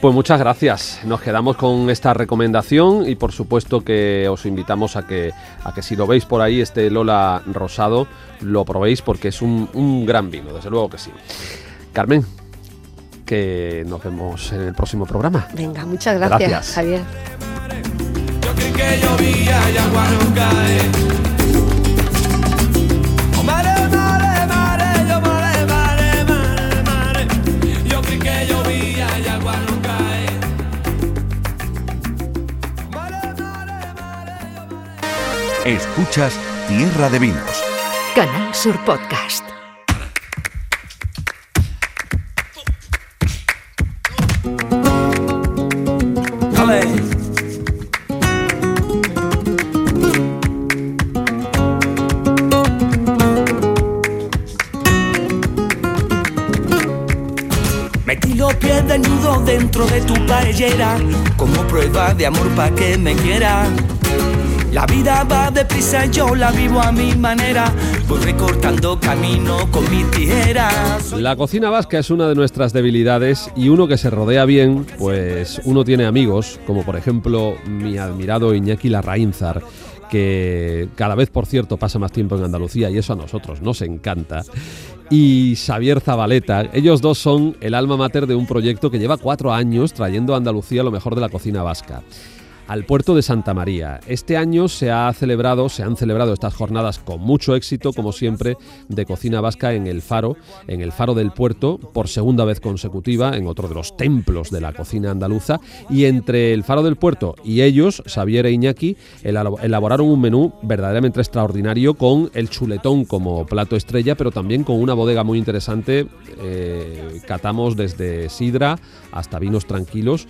Pues muchas gracias. Nos quedamos con esta recomendación y por supuesto que os invitamos a que, a que si lo veis por ahí, este Lola Rosado, lo probéis porque es un, gran vino, desde luego que sí. Carmen, que nos vemos en el próximo programa. Venga, muchas gracias. Javier. Escuchas Tierra de Vinos. Canal Sur Podcast. Metí los pies desnudos dentro de tu paellera como prueba de amor pa' que me quiera la vida va deprisa, yo la vivo a mi manera, voy recortando camino con mis tijeras. La cocina vasca es una de nuestras debilidades y uno que se rodea bien, pues uno tiene amigos, como por ejemplo mi admirado Iñaki Larraínzar que cada vez, por cierto, pasa más tiempo en Andalucía y eso a nosotros nos encanta. Y Xavier Zabaleta, ellos dos son el alma mater de un proyecto que lleva cuatro años trayendo a Andalucía lo mejor de la cocina vasca al puerto de Santa María. Este año se ha celebrado, se han celebrado estas jornadas con mucho éxito, como siempre, de cocina vasca en el Faro, en el Faro del Puerto, por segunda vez consecutiva, en otro de los templos de la cocina andaluza. Y entre el Faro del Puerto y ellos, Xavier e Iñaki, elaboraron un menú verdaderamente extraordinario con el chuletón como plato estrella, pero también con una bodega muy interesante. Eh, catamos desde sidra hasta vinos tranquilos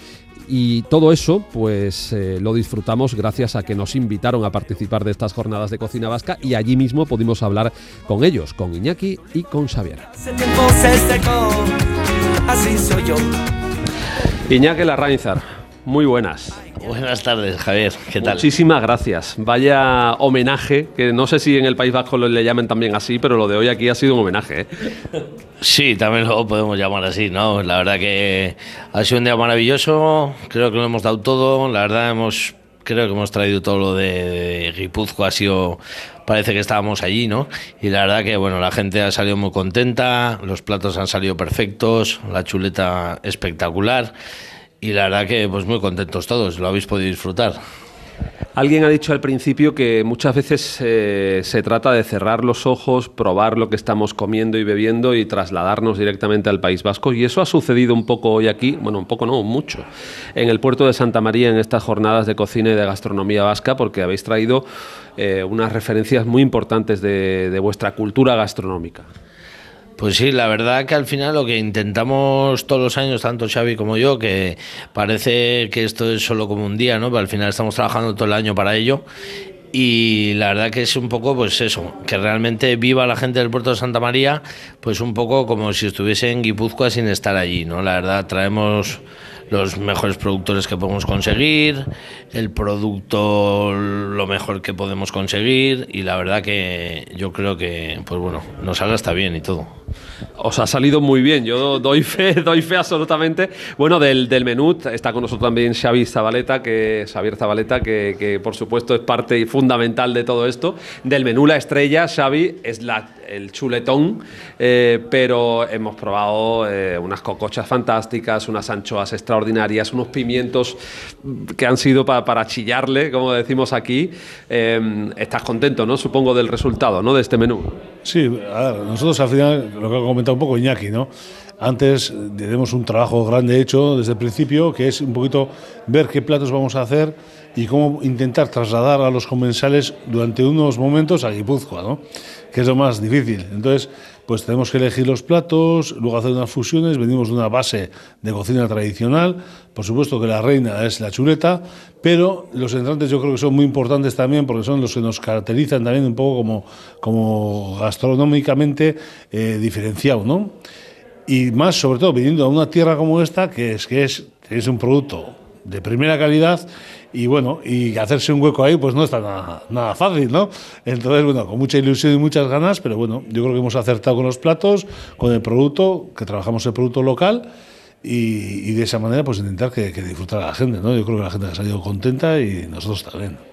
y todo eso, pues eh, lo disfrutamos gracias a que nos invitaron a participar de estas jornadas de cocina vasca y allí mismo pudimos hablar con ellos, con Iñaki y con Xavier. Iñaki Larrainzar, muy buenas. Buenas tardes, Javier. ¿Qué tal? Muchísimas gracias. Vaya homenaje, que no sé si en el País Vasco le llaman también así, pero lo de hoy aquí ha sido un homenaje. ¿eh? Sí, también lo podemos llamar así, ¿no? La verdad que ha sido un día maravilloso, creo que lo hemos dado todo, la verdad hemos creo que hemos traído todo lo de Guipúzcoa, ha sido parece que estábamos allí, ¿no? Y la verdad que bueno, la gente ha salido muy contenta, los platos han salido perfectos, la chuleta espectacular y la verdad que pues muy contentos todos, lo habéis podido disfrutar. Alguien ha dicho al principio que muchas veces eh, se trata de cerrar los ojos, probar lo que estamos comiendo y bebiendo y trasladarnos directamente al País Vasco. Y eso ha sucedido un poco hoy aquí, bueno, un poco no, mucho, en el puerto de Santa María en estas jornadas de cocina y de gastronomía vasca, porque habéis traído eh, unas referencias muy importantes de vuestra cultura gastronómica. Pues sí, la verdad que al final lo que intentamos todos los años, tanto Xavi como yo, que parece que esto es solo como un día, ¿no? Pero al final estamos trabajando todo el año para ello. Y la verdad que es un poco, pues eso, que realmente viva la gente del puerto de Santa María, pues un poco como si estuviese en Guipúzcoa sin estar allí, ¿no? La verdad, traemos los mejores productores que podemos conseguir, el producto lo mejor que podemos conseguir y la verdad que yo creo que, pues bueno, nos salga hasta bien y todo. Os ha salido muy bien, yo doy fe, (laughs) doy fe absolutamente. Bueno, del, del menú está con nosotros también Xavi Zabaleta, que, Xavier Zabaleta, que, que por supuesto es parte fundamental de todo esto. Del menú la estrella, Xavi, es la el chuletón, eh, pero hemos probado eh, unas cocochas fantásticas, unas anchoas extraordinarias extraordinarias, unos pimientos que han sido para chillarle, como decimos aquí. Em, estás contento, ¿no? Supongo del resultado, ¿no? De este menú. Sí, ver, nosotros al final, lo que ha comentado un poco Iñaki, ¿no? Antes eh, tenemos un trabajo grande hecho desde el principio, que es un poquito ver qué platos vamos a hacer y cómo intentar trasladar a los comensales durante unos momentos a Guipúzcoa, ¿no? que es lo más difícil. Entonces, pues tenemos que elegir los platos, luego hacer unas fusiones, venimos de una base de cocina tradicional, por supuesto que la reina es la chuleta, pero los entrantes yo creo que son muy importantes también porque son los que nos caracterizan también un poco como, como gastronómicamente eh, diferenciado, ¿no? Y más, sobre todo, viniendo a una tierra como esta, que es, que es, es un producto de primera calidad y bueno, y hacerse un hueco ahí pues no está nada, nada, fácil, ¿no? Entonces, bueno, con mucha ilusión y muchas ganas, pero bueno, yo creo que hemos acertado con los platos, con el producto, que trabajamos el producto local y, de esa manera pues intentar que, que disfrutara la gente, ¿no? Yo creo que la gente ha salido contenta y nosotros también.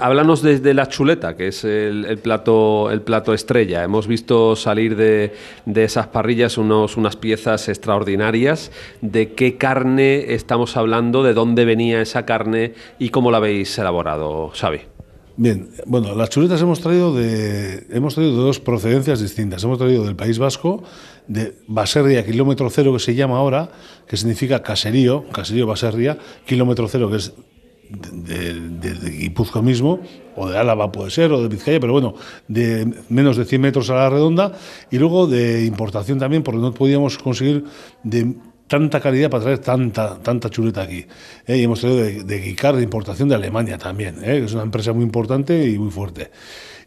Háblanos desde la chuleta, que es el, plato, el plato estrella. Hemos visto salir de, esas parrillas unos, unas piezas extraordinarias. ¿De qué carne estamos hablando? ¿De dónde venía esa carne? ¿Y cómo la habéis elaborado, Xavi? Bien, bueno, las chuletas hemos traído de, hemos traído de dos procedencias distintas. Hemos traído del País Vasco, de Baserria, kilómetro cero, que se llama ahora, que significa caserío, caserío Baserria, kilómetro cero, que es de, de, Guipúzcoa mismo, o de Álava puede ser, o de Vizcaya, pero bueno, de menos de 100 metros a la redonda, y luego de importación también, porque no podíamos conseguir de tanta calidad para traer tanta, tanta chuleta aquí. ¿eh? Y hemos traído de, de Guicar, de importación de Alemania también, ¿eh? que es una empresa muy importante y muy fuerte.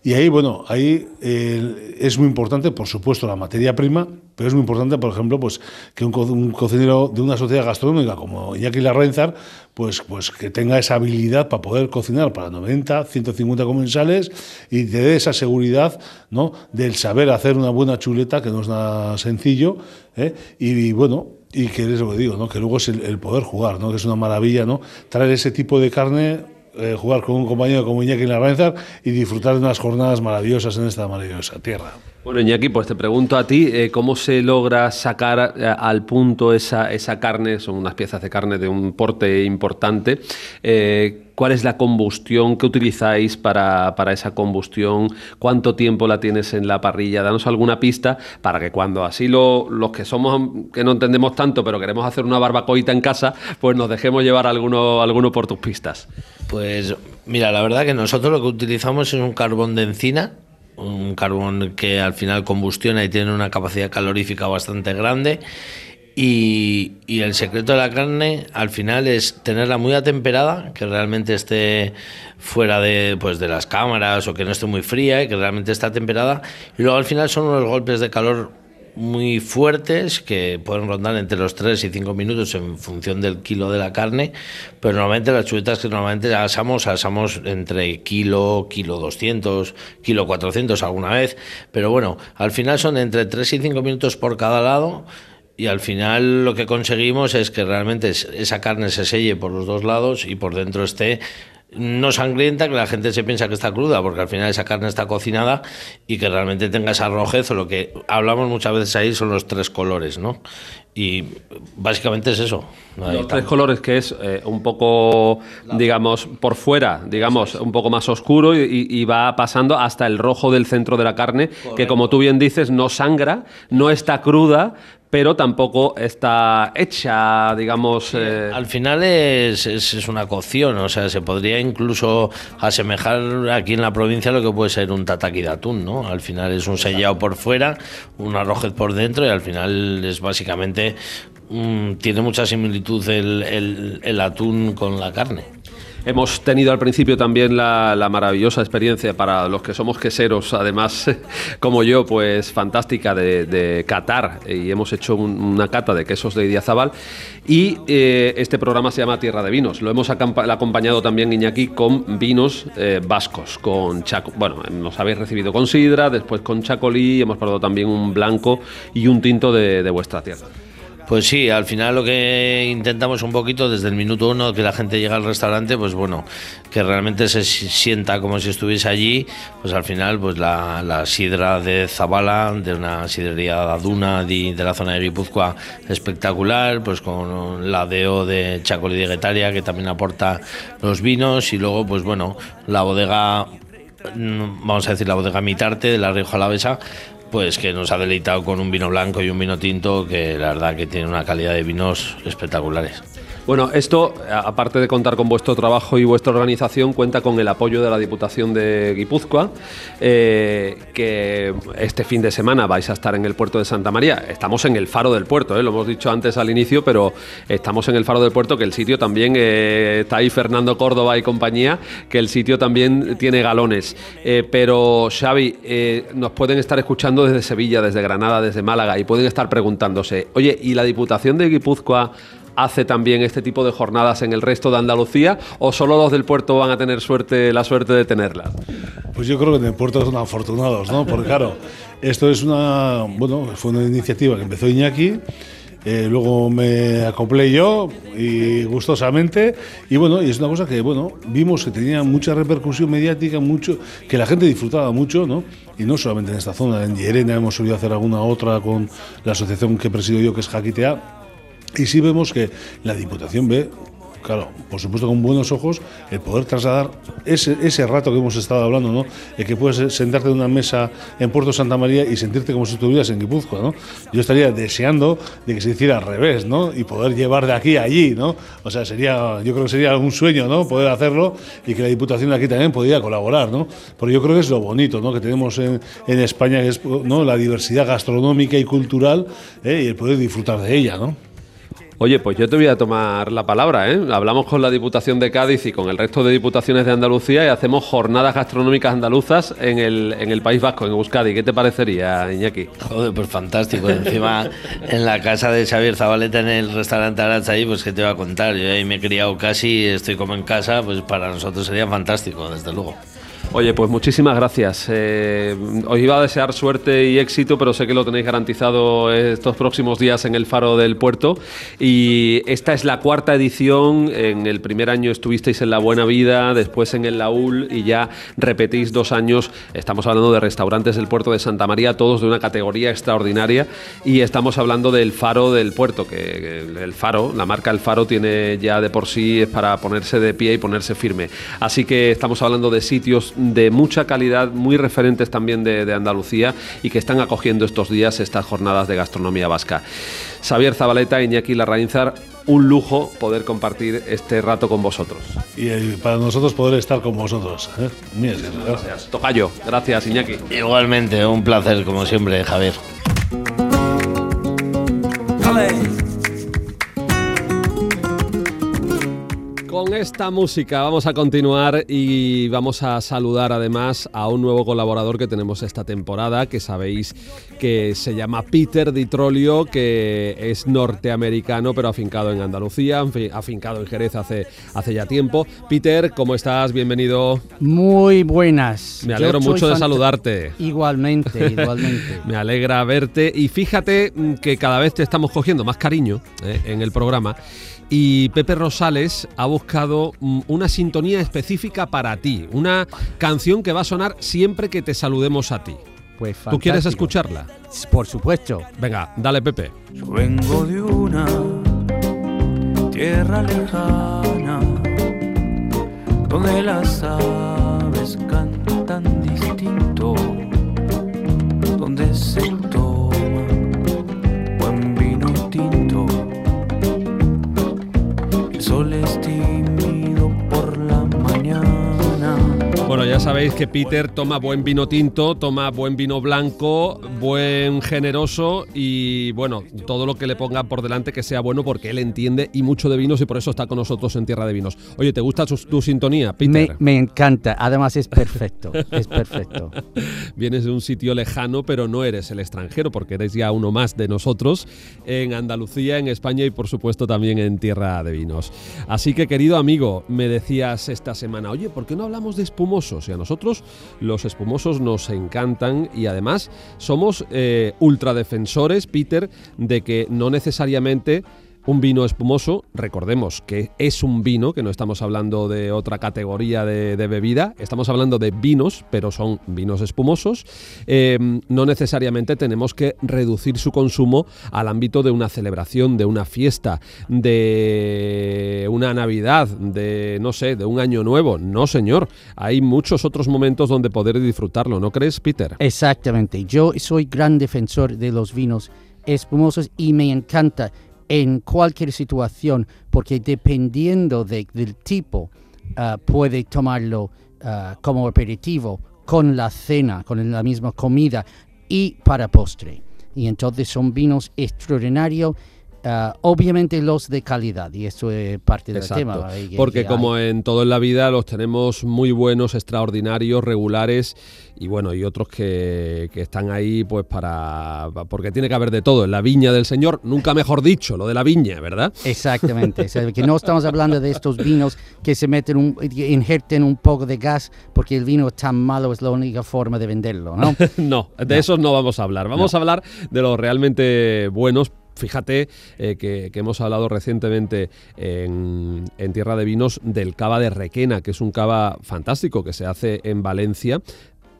Y ahí, bueno, ahí eh, es muy importante, por supuesto, la materia prima, pero es muy importante, por ejemplo, pues que un, cocinero de una sociedad gastronómica como Iñaki Larraenzar, pues, pues que tenga esa habilidad para poder cocinar para 90, 150 comensales y te dé esa seguridad ¿no? del saber hacer una buena chuleta, que no es nada sencillo, ¿eh? y, bueno, y que es lo que digo, ¿no? que luego es el, poder jugar, ¿no? que es una maravilla, ¿no? traer ese tipo de carne eh, jugar con un compañero como Iñaki Larraenzar y disfrutar de unas jornadas maravillosas en esta maravillosa tierra. Bueno, Iñaki, pues te pregunto a ti, eh, ¿cómo se logra sacar eh, al punto esa, esa carne? Son unas piezas de carne de un porte importante. ¿Cuál es la combustión que utilizáis para, para, esa combustión? ¿Cuánto tiempo la tienes en la parrilla? Danos alguna pista para que cuando así lo, los que somos, que no entendemos tanto, pero queremos hacer una barbacoita en casa, pues nos dejemos llevar alguno, alguno por tus pistas. Pues mira, la verdad que nosotros lo que utilizamos es un carbón de encina, un carbón que al final combustiona y tiene una capacidad calorífica bastante grande. Y, el secreto de la carne al final es tenerla muy atemperada, que realmente esté fuera de, pues, de las cámaras o que no esté muy fría y que realmente esté temperada. Y luego al final son unos golpes de calor muy fuertes que pueden rondar entre los 3 y 5 minutos en función del kilo de la carne, pero normalmente las chuletas que normalmente asamos, asamos entre kilo, kilo 200, kilo 400 alguna vez, pero bueno, al final son entre 3 y 5 minutos por cada lado y al final lo que conseguimos es que realmente esa carne se selle por los dos lados y por dentro esté no sangrienta, que la gente se piensa que está cruda, porque al final esa carne está cocinada y que realmente tenga esa rojez o lo que hablamos muchas veces ahí son los tres colores, ¿no? Y básicamente es eso. los tres colores que es eh, un poco, digamos, por fuera, digamos, un poco más oscuro y, va pasando hasta el rojo del centro de la carne, que como tú bien dices, no sangra, no está cruda, pero tampoco está hecha, digamos... Eh, al final es, es, una cocción, o sea, se podría incluso asemejar aquí en la provincia lo que puede ser un tataki de atún, ¿no? Al final es un sellado por fuera, un arrojez por dentro y al final es básicamente... Mm, tiene mucha similitud el, el atún con la carne. Hemos tenido al principio también la, maravillosa experiencia para los que somos queseros, además (laughs) como yo, pues fantástica de, de catar y hemos hecho una cata de quesos de Idiazabal y eh, este programa se llama Tierra de Vinos. Lo hemos acompañado también Iñaki con vinos eh, vascos, con chaco, bueno, nos habéis recibido con sidra, después con chacolí, hemos probado también un blanco y un tinto de vuestra tierra. Pues sí, al final lo que intentamos un poquito desde el minuto uno que la gente llega al restaurante, pues bueno, que realmente se sienta como si estuviese allí, pues al final pues la, sidra de Zabala, de una sidrería de Aduna de, de la zona de Guipúzcoa espectacular, pues con la DO de Chacolí de Guetaria que también aporta los vinos y luego pues bueno, la bodega mm, vamos a decir la bodega Mitarte de la Rioja Alavesa pues que nos ha deleitado con un vino blanco y un vino tinto que la verdad que tiene una calidad de vinos espectaculares. Bueno, esto, aparte de contar con vuestro trabajo y vuestra organización, cuenta con el apoyo de la Diputación de Guipúzcoa, eh, que este fin de semana vais a estar en el puerto de Santa María. Estamos en el faro del puerto, eh, lo hemos dicho antes al inicio, pero estamos en el faro del puerto, que el sitio también eh, está ahí Fernando Córdoba y compañía, que el sitio también tiene galones. pero Xavi, nos pueden estar escuchando desde Sevilla, desde Granada, desde Málaga, y pueden estar preguntándose, oye, ¿y la Diputación de Guipúzcoa hace también este tipo de jornadas en el resto de Andalucía o solo los del puerto van a tener la suerte de tenerlas? Pues yo creo que en el puerto son afortunados, ¿no? Porque claro, esto es una, bueno, fue una iniciativa que empezó Iñaki. Eh, luego me acoplé yo y gustosamente y bueno y es una cosa que bueno vimos que tenía mucha repercusión mediática mucho que la gente disfrutaba mucho no y no solamente en esta zona en Llerena hemos solido hacer alguna otra con la asociación que presido yo que es Jaquitea y sí vemos que la Diputación ve, claro, por supuesto con buenos ojos, el poder trasladar ese, ese rato que hemos estado hablando, ¿no? El que puedes sentarte en una mesa en Puerto Santa María y sentirte como si estuvieras en Guipúzcoa, ¿no? Yo estaría deseando de que se hiciera al revés, ¿no? Y poder llevar de aquí a allí, ¿no? O sea, sería, yo creo que sería un sueño, ¿no? Poder hacerlo y que la Diputación aquí también pudiera colaborar, ¿no? Porque yo creo que es lo bonito, ¿no? Que tenemos en, España, es ¿no? la diversidad gastronómica y cultural ¿eh? y el poder disfrutar de ella, ¿no? Oye, pues yo te voy a tomar la palabra, ¿eh? Hablamos con la Diputación de Cádiz y con el resto de diputaciones de Andalucía y hacemos jornadas gastronómicas andaluzas en el, en el País Vasco, en Euskadi. ¿Qué te parecería, Iñaki? Joder, pues fantástico. Encima, en la casa de Xavier Zabaleta, en el restaurante ahí, pues ¿qué te va a contar? Yo ahí me he criado casi, estoy como en casa, pues para nosotros sería fantástico, desde luego. Oye, pues muchísimas gracias. Eh, os iba a desear suerte y éxito, pero sé que lo tenéis garantizado estos próximos días en el Faro del Puerto. Y esta es la cuarta edición. En el primer año estuvisteis en La Buena Vida, después en el Laúl y ya repetís dos años. Estamos hablando de restaurantes del puerto de Santa María, todos de una categoría extraordinaria. Y estamos hablando del Faro del Puerto, que el Faro, la marca El Faro, tiene ya de por sí es para ponerse de pie y ponerse firme. Así que estamos hablando de sitios de mucha calidad, muy referentes también de, Andalucía y que están acogiendo estos días estas jornadas de gastronomía vasca. Xavier Zabaleta, Iñaki Larraínzar, un lujo poder compartir este rato con vosotros. Y eh, para nosotros poder estar con vosotros. ¿eh? Gracias. Tocayo, gracias Iñaki. Igualmente, un placer como siempre, Javier. Con esta música vamos a continuar y vamos a saludar además a un nuevo colaborador que tenemos esta temporada, que sabéis que se llama Peter Ditrolio, que es norteamericano pero afincado en Andalucía, afincado en Jerez hace, hace ya tiempo. Peter, ¿cómo estás? Bienvenido. Muy buenas. Me alegro mucho de saludarte. Igualmente, (laughs) igualmente. Me alegra verte y fíjate que cada vez te estamos cogiendo más cariño eh, en el programa y Pepe Rosales ha buscado mm, una sintonía específica para ti, una canción que va a sonar siempre que te saludemos a ti. Pues ¿Tú quieres escucharla? Por supuesto. Venga, dale Pepe. Yo vengo de una tierra lejana donde las aves cantan distinto, donde se yo les digo. Bueno, ya sabéis que Peter toma buen vino tinto, toma buen vino blanco, buen generoso y bueno, todo lo que le ponga por delante que sea bueno porque él entiende y mucho de vinos y por eso está con nosotros en Tierra de Vinos. Oye, ¿te gusta tu, sintonía, Peter? Me, encanta, además es perfecto, es perfecto. (laughs) Vienes de un sitio lejano, pero no eres el extranjero porque eres ya uno más de nosotros en Andalucía, en España y por supuesto también en Tierra de Vinos. Así que querido amigo, me decías esta semana, oye, ¿por qué no hablamos de Y a nosotros los espumosos nos encantan y además somos somos eh, ultradefensores, Peter, de que no necesariamente un vino espumoso, recordemos que es un vino, que no estamos hablando de otra categoría de, bebida, estamos hablando de vinos, pero son vinos espumosos, eh, no necesariamente tenemos que reducir su consumo al ámbito de una celebración, de una fiesta, de una Navidad, de, no sé, de un año nuevo. No, señor, hay muchos otros momentos donde poder disfrutarlo, ¿no crees, Peter? Exactamente, yo soy gran defensor de los vinos espumosos y me encanta en cualquier situación, porque dependiendo del tipo, ah, puede tomarlo ah, como aperitivo, con la cena, con la misma comida y para postre. Y entonces son vinos extraordinarios Ah, obviamente los de calidad, y eso es parte del tema. Porque como en todo en la vida los tenemos muy buenos, extraordinarios, regulares, y bueno, y otros que, están ahí pues para... porque tiene que haber de todo. En la viña del Señor, nunca mejor dicho, lo de la viña, ¿verdad? Exactamente, que no estamos hablando de estos vinos que se meten, un, injerten un poco de gas porque el vino es tan malo, es la única forma de venderlo, ¿no? (laughs) no, de esos no vamos a hablar. Vamos a hablar de los realmente buenos Fíjate eh, que, hemos hablado recientemente en, en, Tierra de Vinos del cava de Requena, que es un cava fantástico que se hace en Valencia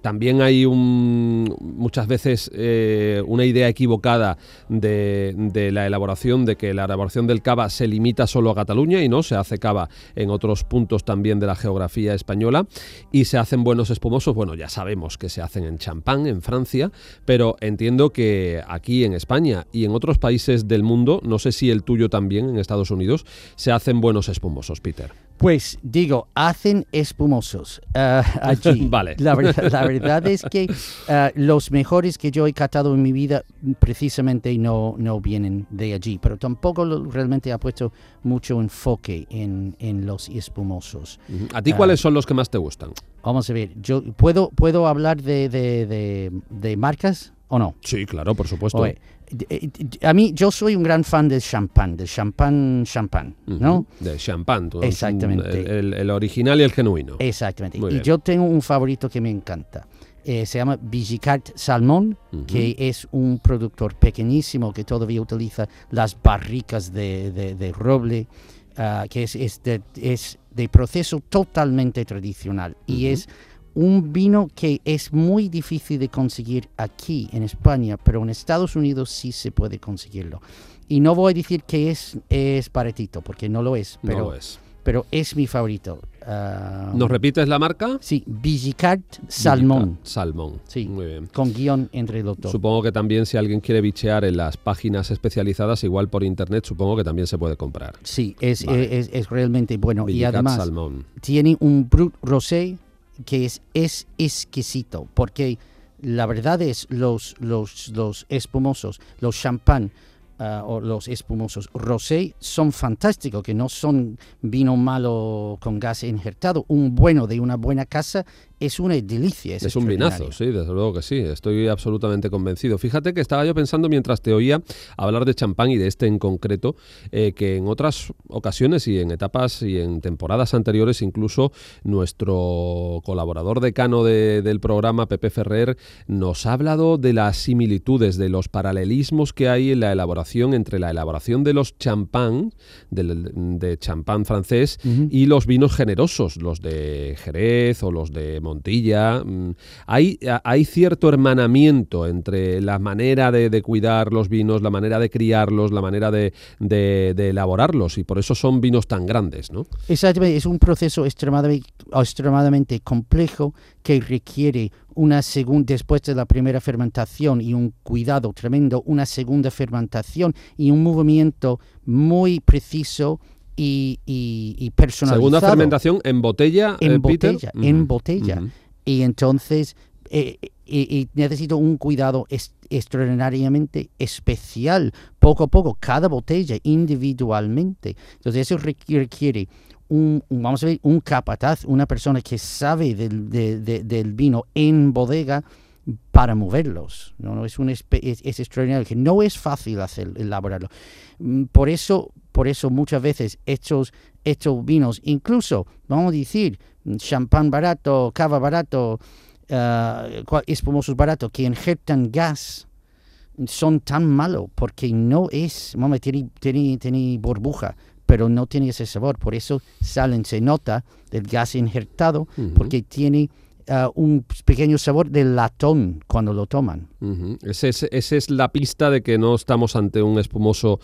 también hay un, muchas veces eh, una idea equivocada de, la elaboración, de que la elaboración del cava se limita solo a Cataluña y no, se hace cava en otros puntos también de la geografía española y se hacen buenos espumosos. Bueno, ya sabemos que se hacen en champán, en Francia, pero entiendo que aquí en España y en otros países del mundo, no sé si el tuyo también en Estados Unidos, se hacen buenos espumosos, Peter. Pues digo, hacen espumosos uh, allí. (laughs) vale. La, verdad es que uh, (laughs) los mejores que yo he catado en mi vida precisamente no, no vienen de allí, pero tampoco realmente ha puesto mucho enfoque en, en los espumosos. ¿A ti cuáles uh, son los que más te gustan? Vamos a ver, yo puedo, puedo hablar de, de, de, de marcas o no? Sí, claro, por supuesto. Eh, a mí, yo soy un gran fan del champán, del champán, champán, ¿no? De champán, Exactamente. El, original y el genuino. Exactamente. y yo tengo un favorito que me encanta. Eh, se llama Vigicart Salmón, que es un productor pequeñísimo que todavía utiliza las barricas de, roble, ah, que es, es, de, es, de, proceso totalmente tradicional. Y es un vino que es muy difícil de conseguir aquí en España, pero en Estados Unidos sí se puede conseguirlo. Y no voy a decir que es, es baratito, porque no lo es, pero, es. pero es mi favorito. Ah, ¿Nos repites la marca? Sí, Vigicart Salmón. Salmón. Sí, muy bien. Con guion entre los dos. Supongo que también si alguien quiere bichear en las páginas especializadas, igual por internet, supongo que también se puede comprar. Sí, es, es, realmente bueno. y además Salmón. tiene un Brut Rosé que es, es exquisito, porque la verdad es los, los, los espumosos, los champán ah, o los espumosos rosé son fantásticos, que no son vino malo con gas injertado. Un bueno de una buena casa es una delicia. Es, un vinazo, sí, desde luego que sí, estoy absolutamente convencido. Fíjate que estaba yo pensando mientras te oía hablar de champán y de este en concreto, eh, que en otras ocasiones y en etapas y en temporadas anteriores incluso nuestro colaborador decano del programa, Pepe Ferrer, nos ha hablado de las similitudes, de los paralelismos que hay en la elaboración entre la elaboración de los champán, de, champán francés, y los vinos generosos, los de Jerez o los de Montilla. Mm, hay, cierto hermanamiento entre la manera de, cuidar los vinos, la manera de criarlos, la manera de, elaborarlos, y por eso son vinos tan grandes, ¿no? Exactamente, es un proceso extremadamente, extremadamente complejo que requiere una segunda, después de la primera fermentación y un cuidado tremendo, una segunda fermentación y un movimiento muy preciso y, y, personalizado. Segunda fermentación en botella, en eh, botella, en botella. Y entonces eh, y, necesito un cuidado extraordinariamente especial, poco a poco, cada botella individualmente. Entonces eso requiere un, vamos a ver, un capataz, una persona que sabe del, del vino en bodega para moverlos. ¿no? Es, un, es, es, extraordinario, que no es fácil hacer, elaborarlo. Mm, por eso, por eso muchas veces estos, estos vinos, incluso, vamos a decir, champán barato, cava barato, uh, espumosos baratos que injertan gas son tan malos porque no es, mamá, tiene, tiene, tiene burbuja, pero no tiene ese sabor. Por eso salen, se nota el gas injertado porque tiene ah, un pequeño sabor de latón cuando lo toman. Ese es- esa es la pista de que no estamos ante un espumoso,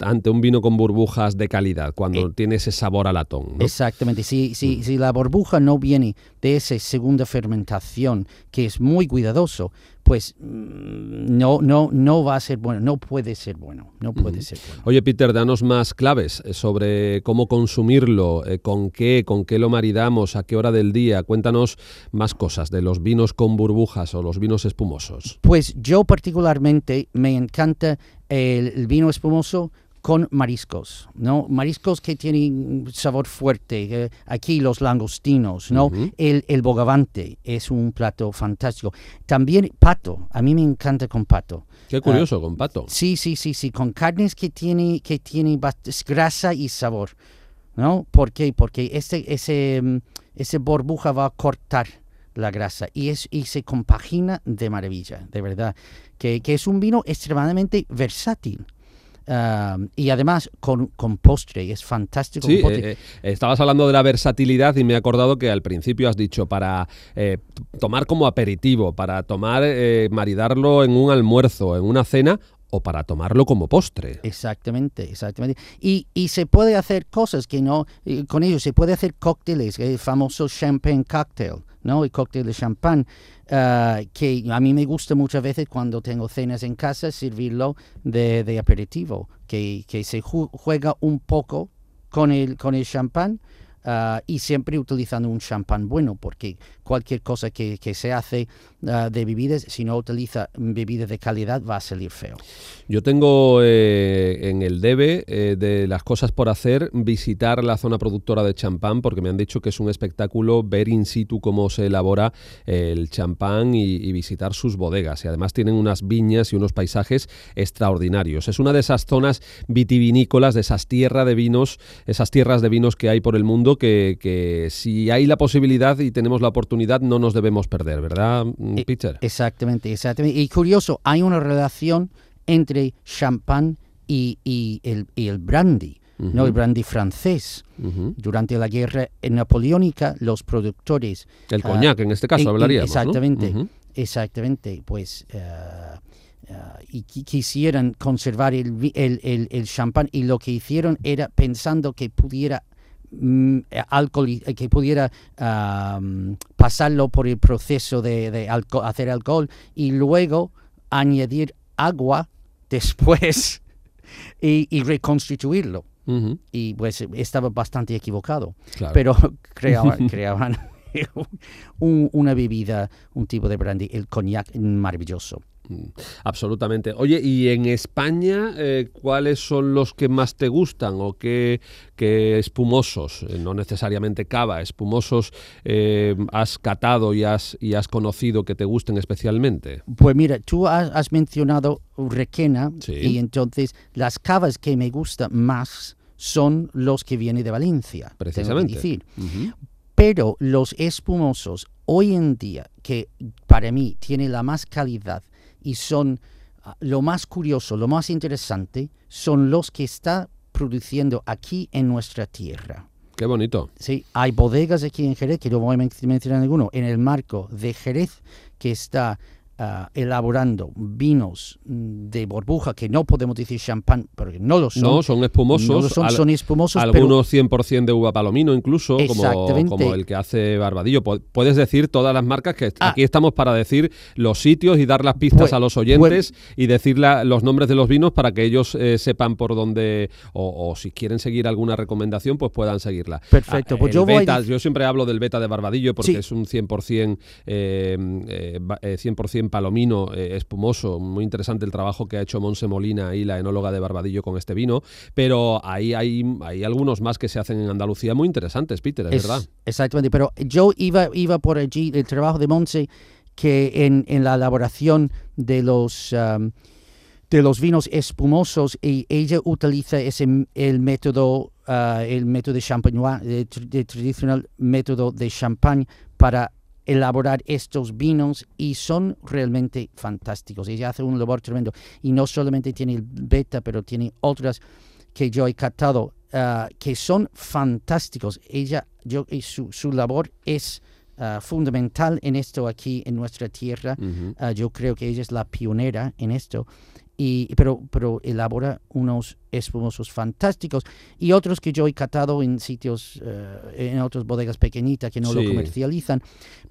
ante un vino con burbujas de calidad, cuando tiene ese sabor a latón. ¿no? Exactamente. Si, si, si la burbuja no viene de esa segunda fermentación, que es muy cuidadoso, pues mm, no, no, no va a ser bueno, no puede ser bueno, no puede ser bueno. Oye, Peter, danos más claves eh, sobre cómo consumirlo, eh, con qué, con qué lo maridamos, a qué hora del día. Cuéntanos más cosas de los vinos con burbujas o los vinos espumosos. Pues yo particularmente me encanta el, vino espumoso con mariscos, ¿no? Mariscos que tienen sabor fuerte. eh, aquí los langostinos, ¿no? el, el bogavante es un plato fantástico. También pato, a mí me encanta con pato. Qué curioso, con pato. Sí, sí, sí, sí, con carnes que tiene, que tiene grasa y sabor, ¿no? ¿Por qué? Porque ese, ese, mm, ese burbuja va a cortar la grasa y, es, y se compagina de maravilla, de verdad. Que, que es un vino extremadamente versátil. Ah, y además con, con postre, es fantástico. Sí, postre. eh, eh, estabas hablando de la versatilidad y me he acordado que al principio has dicho para eh, tomar como aperitivo, para tomar, maridarlo en un almuerzo, en una cena para tomarlo como postre. Exactamente, exactamente. Y, y se puede hacer cosas que no, con ellos se puede hacer cócteles, el famoso champagne cocktail, ¿no? El cóctel de champán, ah, que a mí me gusta muchas veces cuando tengo cenas en casa, servirlo de, aperitivo, que, que se ju- juega un poco con el, con el champán. ah, y siempre utilizando un champán bueno, porque cualquier cosa que, se hace ah, de bebidas, si no utiliza bebidas de calidad, va a salir feo. Yo tengo eh, en el debe eh, de las cosas por hacer visitar la zona productora de champán porque me han dicho que es un espectáculo ver in situ cómo se elabora el champán y, y visitar sus bodegas. Y además tienen unas viñas y unos paisajes extraordinarios. Es una de esas zonas vitivinícolas, de esas tierras de vinos, esas tierras de vinos que hay por el mundo que, que si hay la posibilidad y tenemos la oportunidad no nos debemos perder, ¿verdad, mm, Peter? Exactamente, exactamente. Y curioso, hay una relación entre champán y, y el, y el brandy, ¿no? El brandy francés. Durante la guerra napoleónica, los productores... El ah, coñac, en este caso, hablaríamos. ¿no? Exactamente, exactamente. Pues... ah, ah, y qui- quisieran conservar el, el, el champán y lo que hicieron era pensando que pudiera mm, eh, alcoholi- eh, que pudiera mm, pasarlo por el proceso de, hacer alcohol y luego añadir agua (laughs) después y, y reconstituirlo. Y pues estaba bastante equivocado. Claro. Pero (laughs) (laughs) creaban (laughs) un- una bebida, un tipo de brandy, el coñac maravilloso. Absolutamente. Oye, ¿y en España eh, cuáles son los que más te gustan o qué, qué espumosos, eh, no necesariamente cava, espumosos eh, has catado y has, y has conocido que te gusten especialmente? Pues mira, tú has, has mencionado Requena Sí. y entonces las cavas que me gustan más son los que vienen de Valencia. tengo que Precisamente. Pero los espumosos hoy en día, que para mí tienen la más calidad y son ah, lo más curioso, lo más interesante, son los que está produciendo aquí en nuestra tierra. Qué bonito. Sí, hay bodegas aquí en Jerez, que no voy a men- mencionar ninguno, en el marco de Jerez, que está Ah, elaborando vinos mm, de burbuja, que no podemos decir champán, porque no lo son. No, son espumosos. Son, al, son espumosos. Algunos pero... 100% de uva palomino, incluso, como, como, el que hace Barbadillo. Puedes decir todas las marcas que ah. aquí estamos para decir los sitios y dar las pistas pues, a los oyentes pues y decir los nombres de los vinos para que ellos eh, sepan por dónde, o, si quieren seguir alguna recomendación, pues puedan seguirla. Perfecto. Ah, pues yo, beta, voy yo siempre hablo del beta de Barbadillo porque es un 100%, eh, mm, eh, 100 en Palomino eh, espumoso. Muy interesante el trabajo que ha hecho Monse Molina y la enóloga de Barbadillo con este vino. Pero ahí hay, algunos más que se hacen en Andalucía muy interesantes, Peter, es, verdad. Exactamente, pero yo iba, iba por allí, el trabajo de Monse, que en, la elaboración de los... Um, de los vinos espumosos y ella utiliza ese, el método uh, el método de el tradicional método de champagne para elaborar estos vinos y son realmente fantásticos. Ella hace un labor tremendo y no solamente tiene el beta, pero tiene otras que yo he catado ah, que son fantásticos. Ella, yo, y su, su labor es ah, fundamental en esto aquí en nuestra tierra. Ah, yo creo que ella es la pionera en esto. Y, pero, pero elabora unos espumosos fantásticos y otros que yo he catado en sitios, eh, en otras bodegas pequeñitas que no lo Sí. comercializan,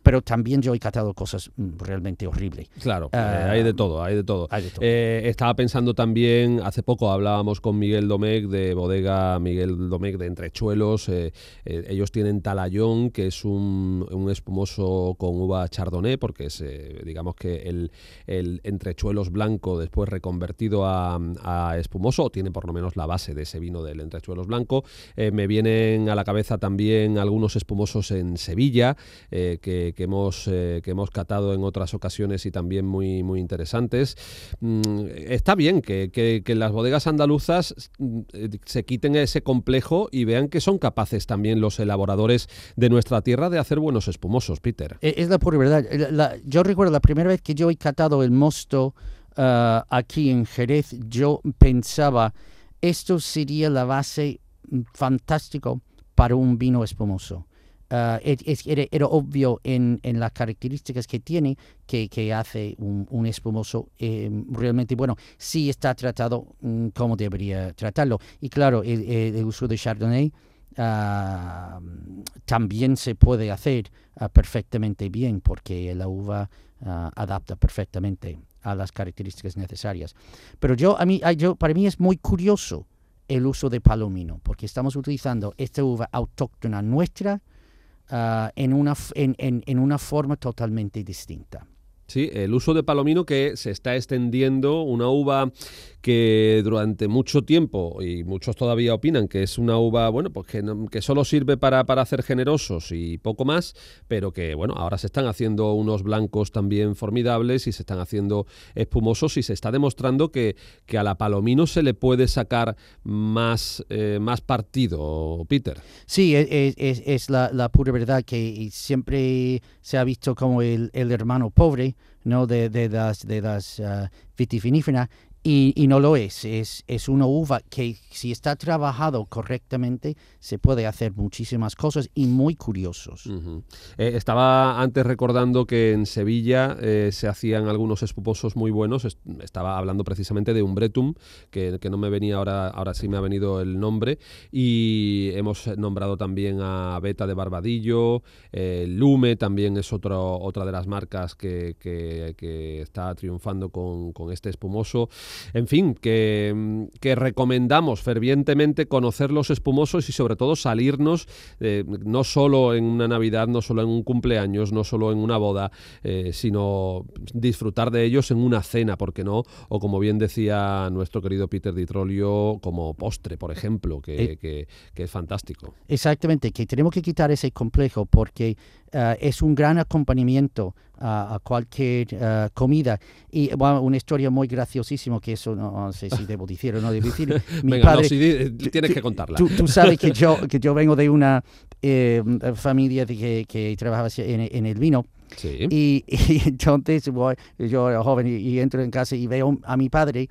pero también yo he catado cosas mm, realmente horribles. Claro, eh, Ah, hay de todo, hay de todo. hay de todo. Eh, estaba pensando también, hace poco hablábamos con Miguel Domecq de bodega Miguel Domecq de Entrechuelos. eh, eh, ellos tienen Talayón, que es un, un espumoso con uva chardonnay, porque es, digamos que el, el Entrechuelos blanco después reconvertido a, espumoso, o tiene por lo menos la base de ese vino del Entrechuelos blanco. Eh, me vienen a la cabeza también algunos espumosos en Sevilla, eh, que, hemos, eh, que hemos catado en otras ocasiones y también muy, muy interesantes. Mm, está bien que, que- las bodegas andaluzas mm, se quiten ese complejo y vean que son capaces también los elaboradores de nuestra tierra de hacer buenos espumosos, Peter. Es la pura verdad. Yo recuerdo la primera vez que yo he catado el mosto ah, aquí en Jerez, yo pensaba, esto sería la base mm, fantástico para un vino espumoso. Ah, es- era, era obvio en, en las características que tiene que, que hace un, un espumoso eh, realmente bueno. Sí está tratado mm, como debería tratarlo. Y claro, el, el- uso de Chardonnay ah, también se puede hacer ah, perfectamente bien porque la uva ah, adapta perfectamente a las características necesarias. Pero yo, a mí, yo, para mí es muy curioso el uso de palomino porque estamos utilizando esta uva autóctona nuestra ah, en, una, en, en- en una forma totalmente distinta. Sí, el uso de palomino que se está extendiendo, una uva que durante mucho tiempo, y muchos todavía opinan que es una uva, bueno, pues que, que solo sirve para, para hacer generosos y poco más, pero que, bueno, ahora se están haciendo unos blancos también formidables y se están haciendo espumosos y se está demostrando que, que a la palomino se le puede sacar más, eh, más partido, Peter. Sí, e- e- es, es la, pura verdad que siempre se ha visto como el, el hermano pobre ¿no? de, de las, de las vitiviníferas y, y no lo es. es. Es una uva que si está trabajado correctamente se puede hacer muchísimas cosas y muy curiosos. Eh, estaba antes recordando que en Sevilla eh, se hacían algunos espumosos muy buenos. Est- estaba hablando precisamente de un Bretum, que, que no me venía ahora, ahora sí me ha venido el nombre. Y hemos nombrado también a Beta de Barbadillo, eh, Lume también es otro, otra de las marcas que, que- que está triunfando con, con este espumoso. En fin, que, mm, que recomendamos fervientemente conocer los espumosos y sobre todo salirnos eh, no solo en una Navidad, no solo en un cumpleaños, no solo en una boda, eh, sino disfrutar de ellos en una cena, ¿por qué no? O como bien decía nuestro querido Peter Di Trollio, como postre, por ejemplo, que, Eh. que- que es fantástico. Exactamente, que tenemos que quitar ese complejo porque ah, es un gran acompañamiento a, a cualquier ah, comida. Y bueno, una historia muy graciosísima que eso no, no sé si debo decir o no debo decir. (laughs) Mi Venga, no, padre- di- tú- tienes que contarla. Tú, tú sabes que yo, (laughs) que yo vengo de una eh, familia de que, que trabajaba en, en el vino. Sí. Y, (laughs) y entonces voy- yo era joven y, y entro en casa y veo a mi padre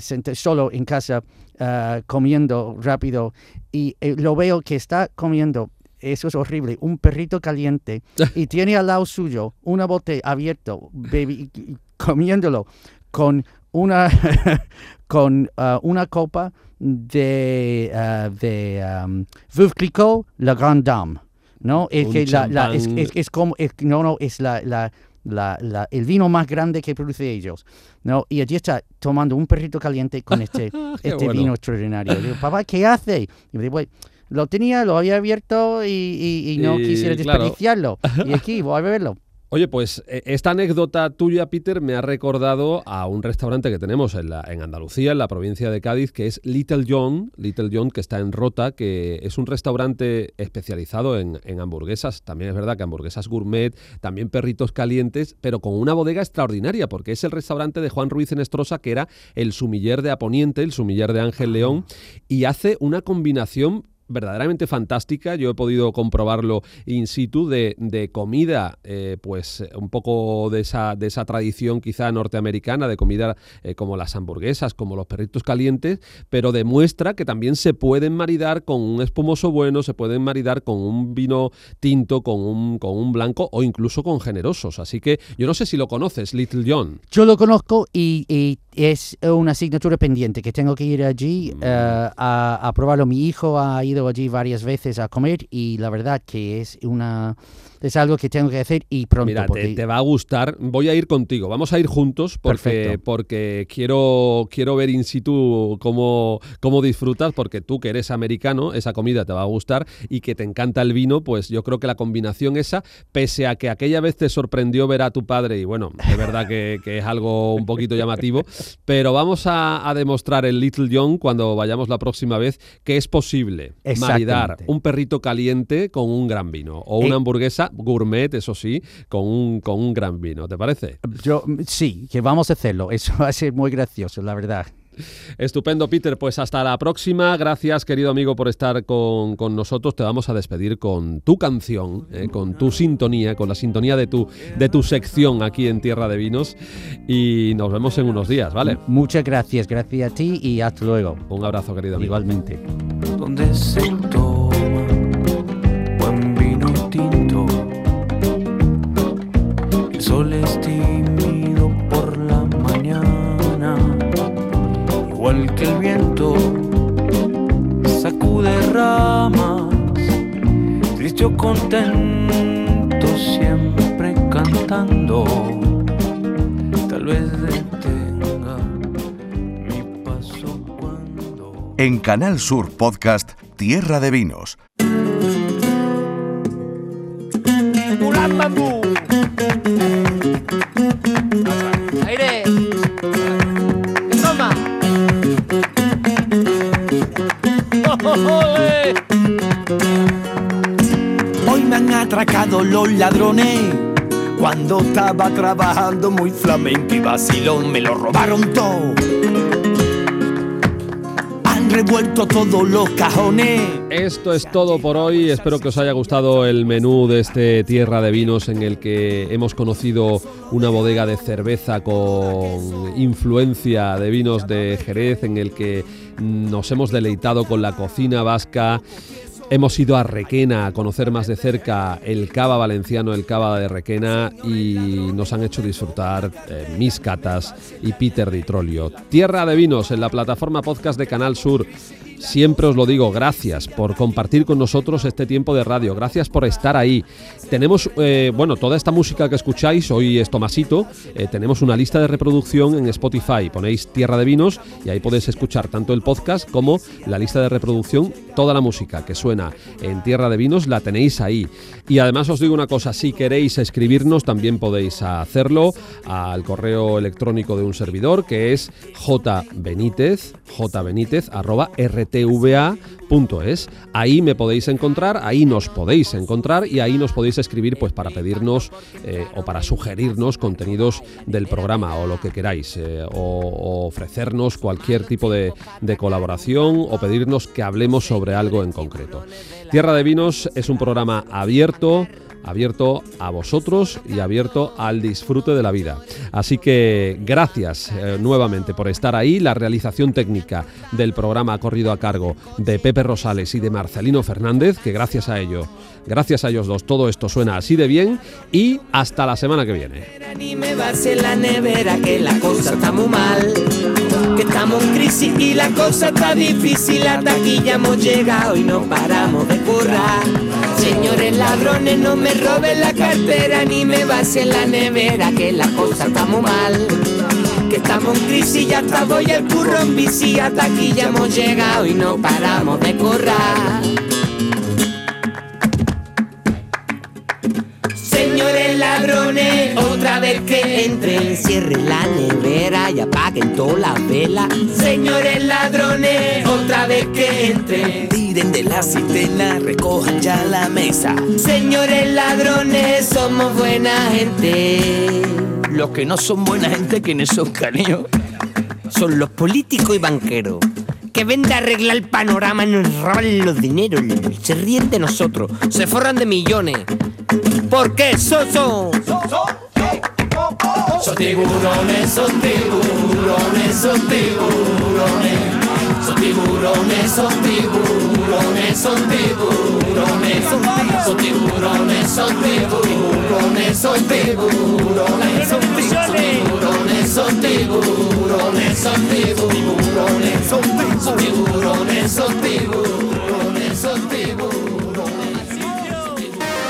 senta- solo en casa ah, comiendo rápido y eh, lo veo que está comiendo. Eso es horrible. Un perrito caliente y (laughs) tiene al lado suyo una botella abierto, bebi- comiéndolo con una (laughs) con ah, una copa de ah, de um, Veuve Clicquot, La Grande Dame. ¿no? Es que la, la- es, es- es como, no, no, es la, la, la- la- el vino más grande que produce ellos, ¿no? Y allí está tomando un perrito caliente con este, (laughs) este bueno. vino extraordinario. Digo, papá, ¿qué hace? Y me dice, "Bueno, lo tenía, lo había abierto y, y- y no Y, quisiera claro. desperdiciarlo. Y aquí (laughs) voy a beberlo. Oye, pues eh, esta anécdota tuya, Peter, me ha recordado a un restaurante que tenemos en, la, en Andalucía, en la provincia de Cádiz, que es Little John, Little John, que está en Rota, que es un restaurante especializado en, en hamburguesas. También es verdad que hamburguesas gourmet, también perritos calientes, pero con una bodega extraordinaria, porque es el restaurante de Juan Ruiz Enestrosa, que era el sumiller de Aponiente, el sumiller de Ángel León, y hace una combinación verdaderamente fantástica. Yo he podido comprobarlo in situ de, de comida, eh, pues un poco de esa, de esa tradición quizá norteamericana, de comida eh, como las hamburguesas, como los perritos calientes, pero demuestra que también se pueden maridar con un espumoso bueno, se pueden maridar con un vino tinto, con un, con un blanco o incluso con generosos. Así que yo no sé si lo conoces, Little John. Yo lo conozco y, y es una asignatura pendiente que tengo que ir allí Mm. eh, a, a probarlo. Mi hijo ha ido allí varias veces a comer y la verdad que es una es algo que tengo que hacer y pronto. Mira, te, porque- te va a gustar. Voy a ir contigo. Vamos a ir juntos porque, Perfecto. porque quiero, quiero ver in situ cómo, cómo disfrutas, porque tú que eres americano, esa comida te va a gustar y que te encanta el vino, pues yo creo que la combinación esa, pese a que aquella vez te sorprendió ver a tu padre, y bueno, de verdad que, que es algo un poquito llamativo, pero vamos a, a demostrar en Little John cuando vayamos la próxima vez que es posible maridar un perrito caliente con un gran vino o una Eh, gourmet, eso sí, con un, con un gran vino. ¿Te parece? Yo sí, que vamos a hacerlo. (laughs) Eso va a ser muy gracioso, la verdad. Estupendo, Peter. Pues hasta la próxima. Gracias, querido amigo, por estar con, con nosotros. Te vamos a despedir con tu canción, eh, con tu sintonía, con la sintonía de tu, de tu sección aquí en Tierra de Vinos. Y nos vemos en unos días, ¿vale? Muchas gracias, gracias a ti y hasta luego. Un abrazo, querido amigo. Igualmente. Sol es tímido por la mañana, igual que el viento sacude ramas, triste o contento, siempre cantando. Tal vez detenga mi paso cuando. En Canal Sur Podcast Tierra de Vinos. Aire. Toma. Hoy me han atracado los ladrones. Cuando estaba trabajando muy flamenco y vacilón, me lo robaron todo. Revuelto todos los cajones. Esto es todo por hoy. Espero que os haya gustado el menú de este Tierra de Vinos en el que hemos conocido una bodega de cerveza con influencia de vinos de Jerez, en el que nos hemos deleitado con la cocina vasca. Hemos ido a Requena a conocer más de cerca el cava valenciano, el cava de Requena y nos han hecho disfrutar eh, mis catas y Peter Di Trollio. Tierra de Vinos en la plataforma podcast de Canal Sur. Siempre os lo digo, gracias por compartir con nosotros este tiempo de radio, gracias por estar ahí. Tenemos, eh, bueno, toda esta música que escucháis, hoy es Tomasito, eh, tenemos una lista de reproducción en Spotify, ponéis Tierra de Vinos y ahí podéis escuchar tanto el podcast como la lista de reproducción, toda la música que suena en Tierra de Vinos la tenéis ahí. Y además os digo una cosa, si queréis escribirnos también podéis hacerlo al correo electrónico de un servidor que es jbenitez, jbenitez, rtva.es. Ahí me podéis encontrar, ahí nos podéis encontrar y ahí nos podéis escribir pues para pedirnos eh, o para sugerirnos contenidos del programa o lo que queráis, eh, o, ofrecernos cualquier tipo de colaboración o pedirnos que hablemos sobre algo en concreto. Tierra de Vinos es un programa abierto abierto a vosotros y abierto al disfrute de la vida. Así que gracias eh, nuevamente por estar ahí. La realización técnica del programa ha corrido a cargo de Pepe Rosales y de Marcelino Fernández, que gracias a ello, gracias a ellos dos, todo esto suena así de bien y hasta la semana que viene. Que estamos en crisis y la cosa está difícil. Hasta aquí ya hemos llegado y no paramos de currar. Señores ladrones, no me roben la cartera ni me vacíen la nevera que la cosa está muy mal. Que estamos en crisis, ya está voy el curro en bici. Hasta aquí ya hemos llegado y no paramos de currar. Señores ladrones, otra vez que entren, cierren la nevera y apaguen todas las velas. Señores ladrones, otra vez que entren, tiren de la cisterna, recojan ya la mesa. Señores ladrones, somos buena gente. Los que no son buena gente, quienes son cariño, son los políticos y banqueros que vende arregla el panorama, nos roban los dineros, se ríen de nosotros, se forran de millones. ¿Por qué, Soso? Son tiburones, son tiburones, son tiburones. Son tiburones, son tiburones, son tiburones. Son tiburones, son tiburones, son tiburones. Son tiburones, son tiburones, son tiburones. Son tiburones, son tiburones,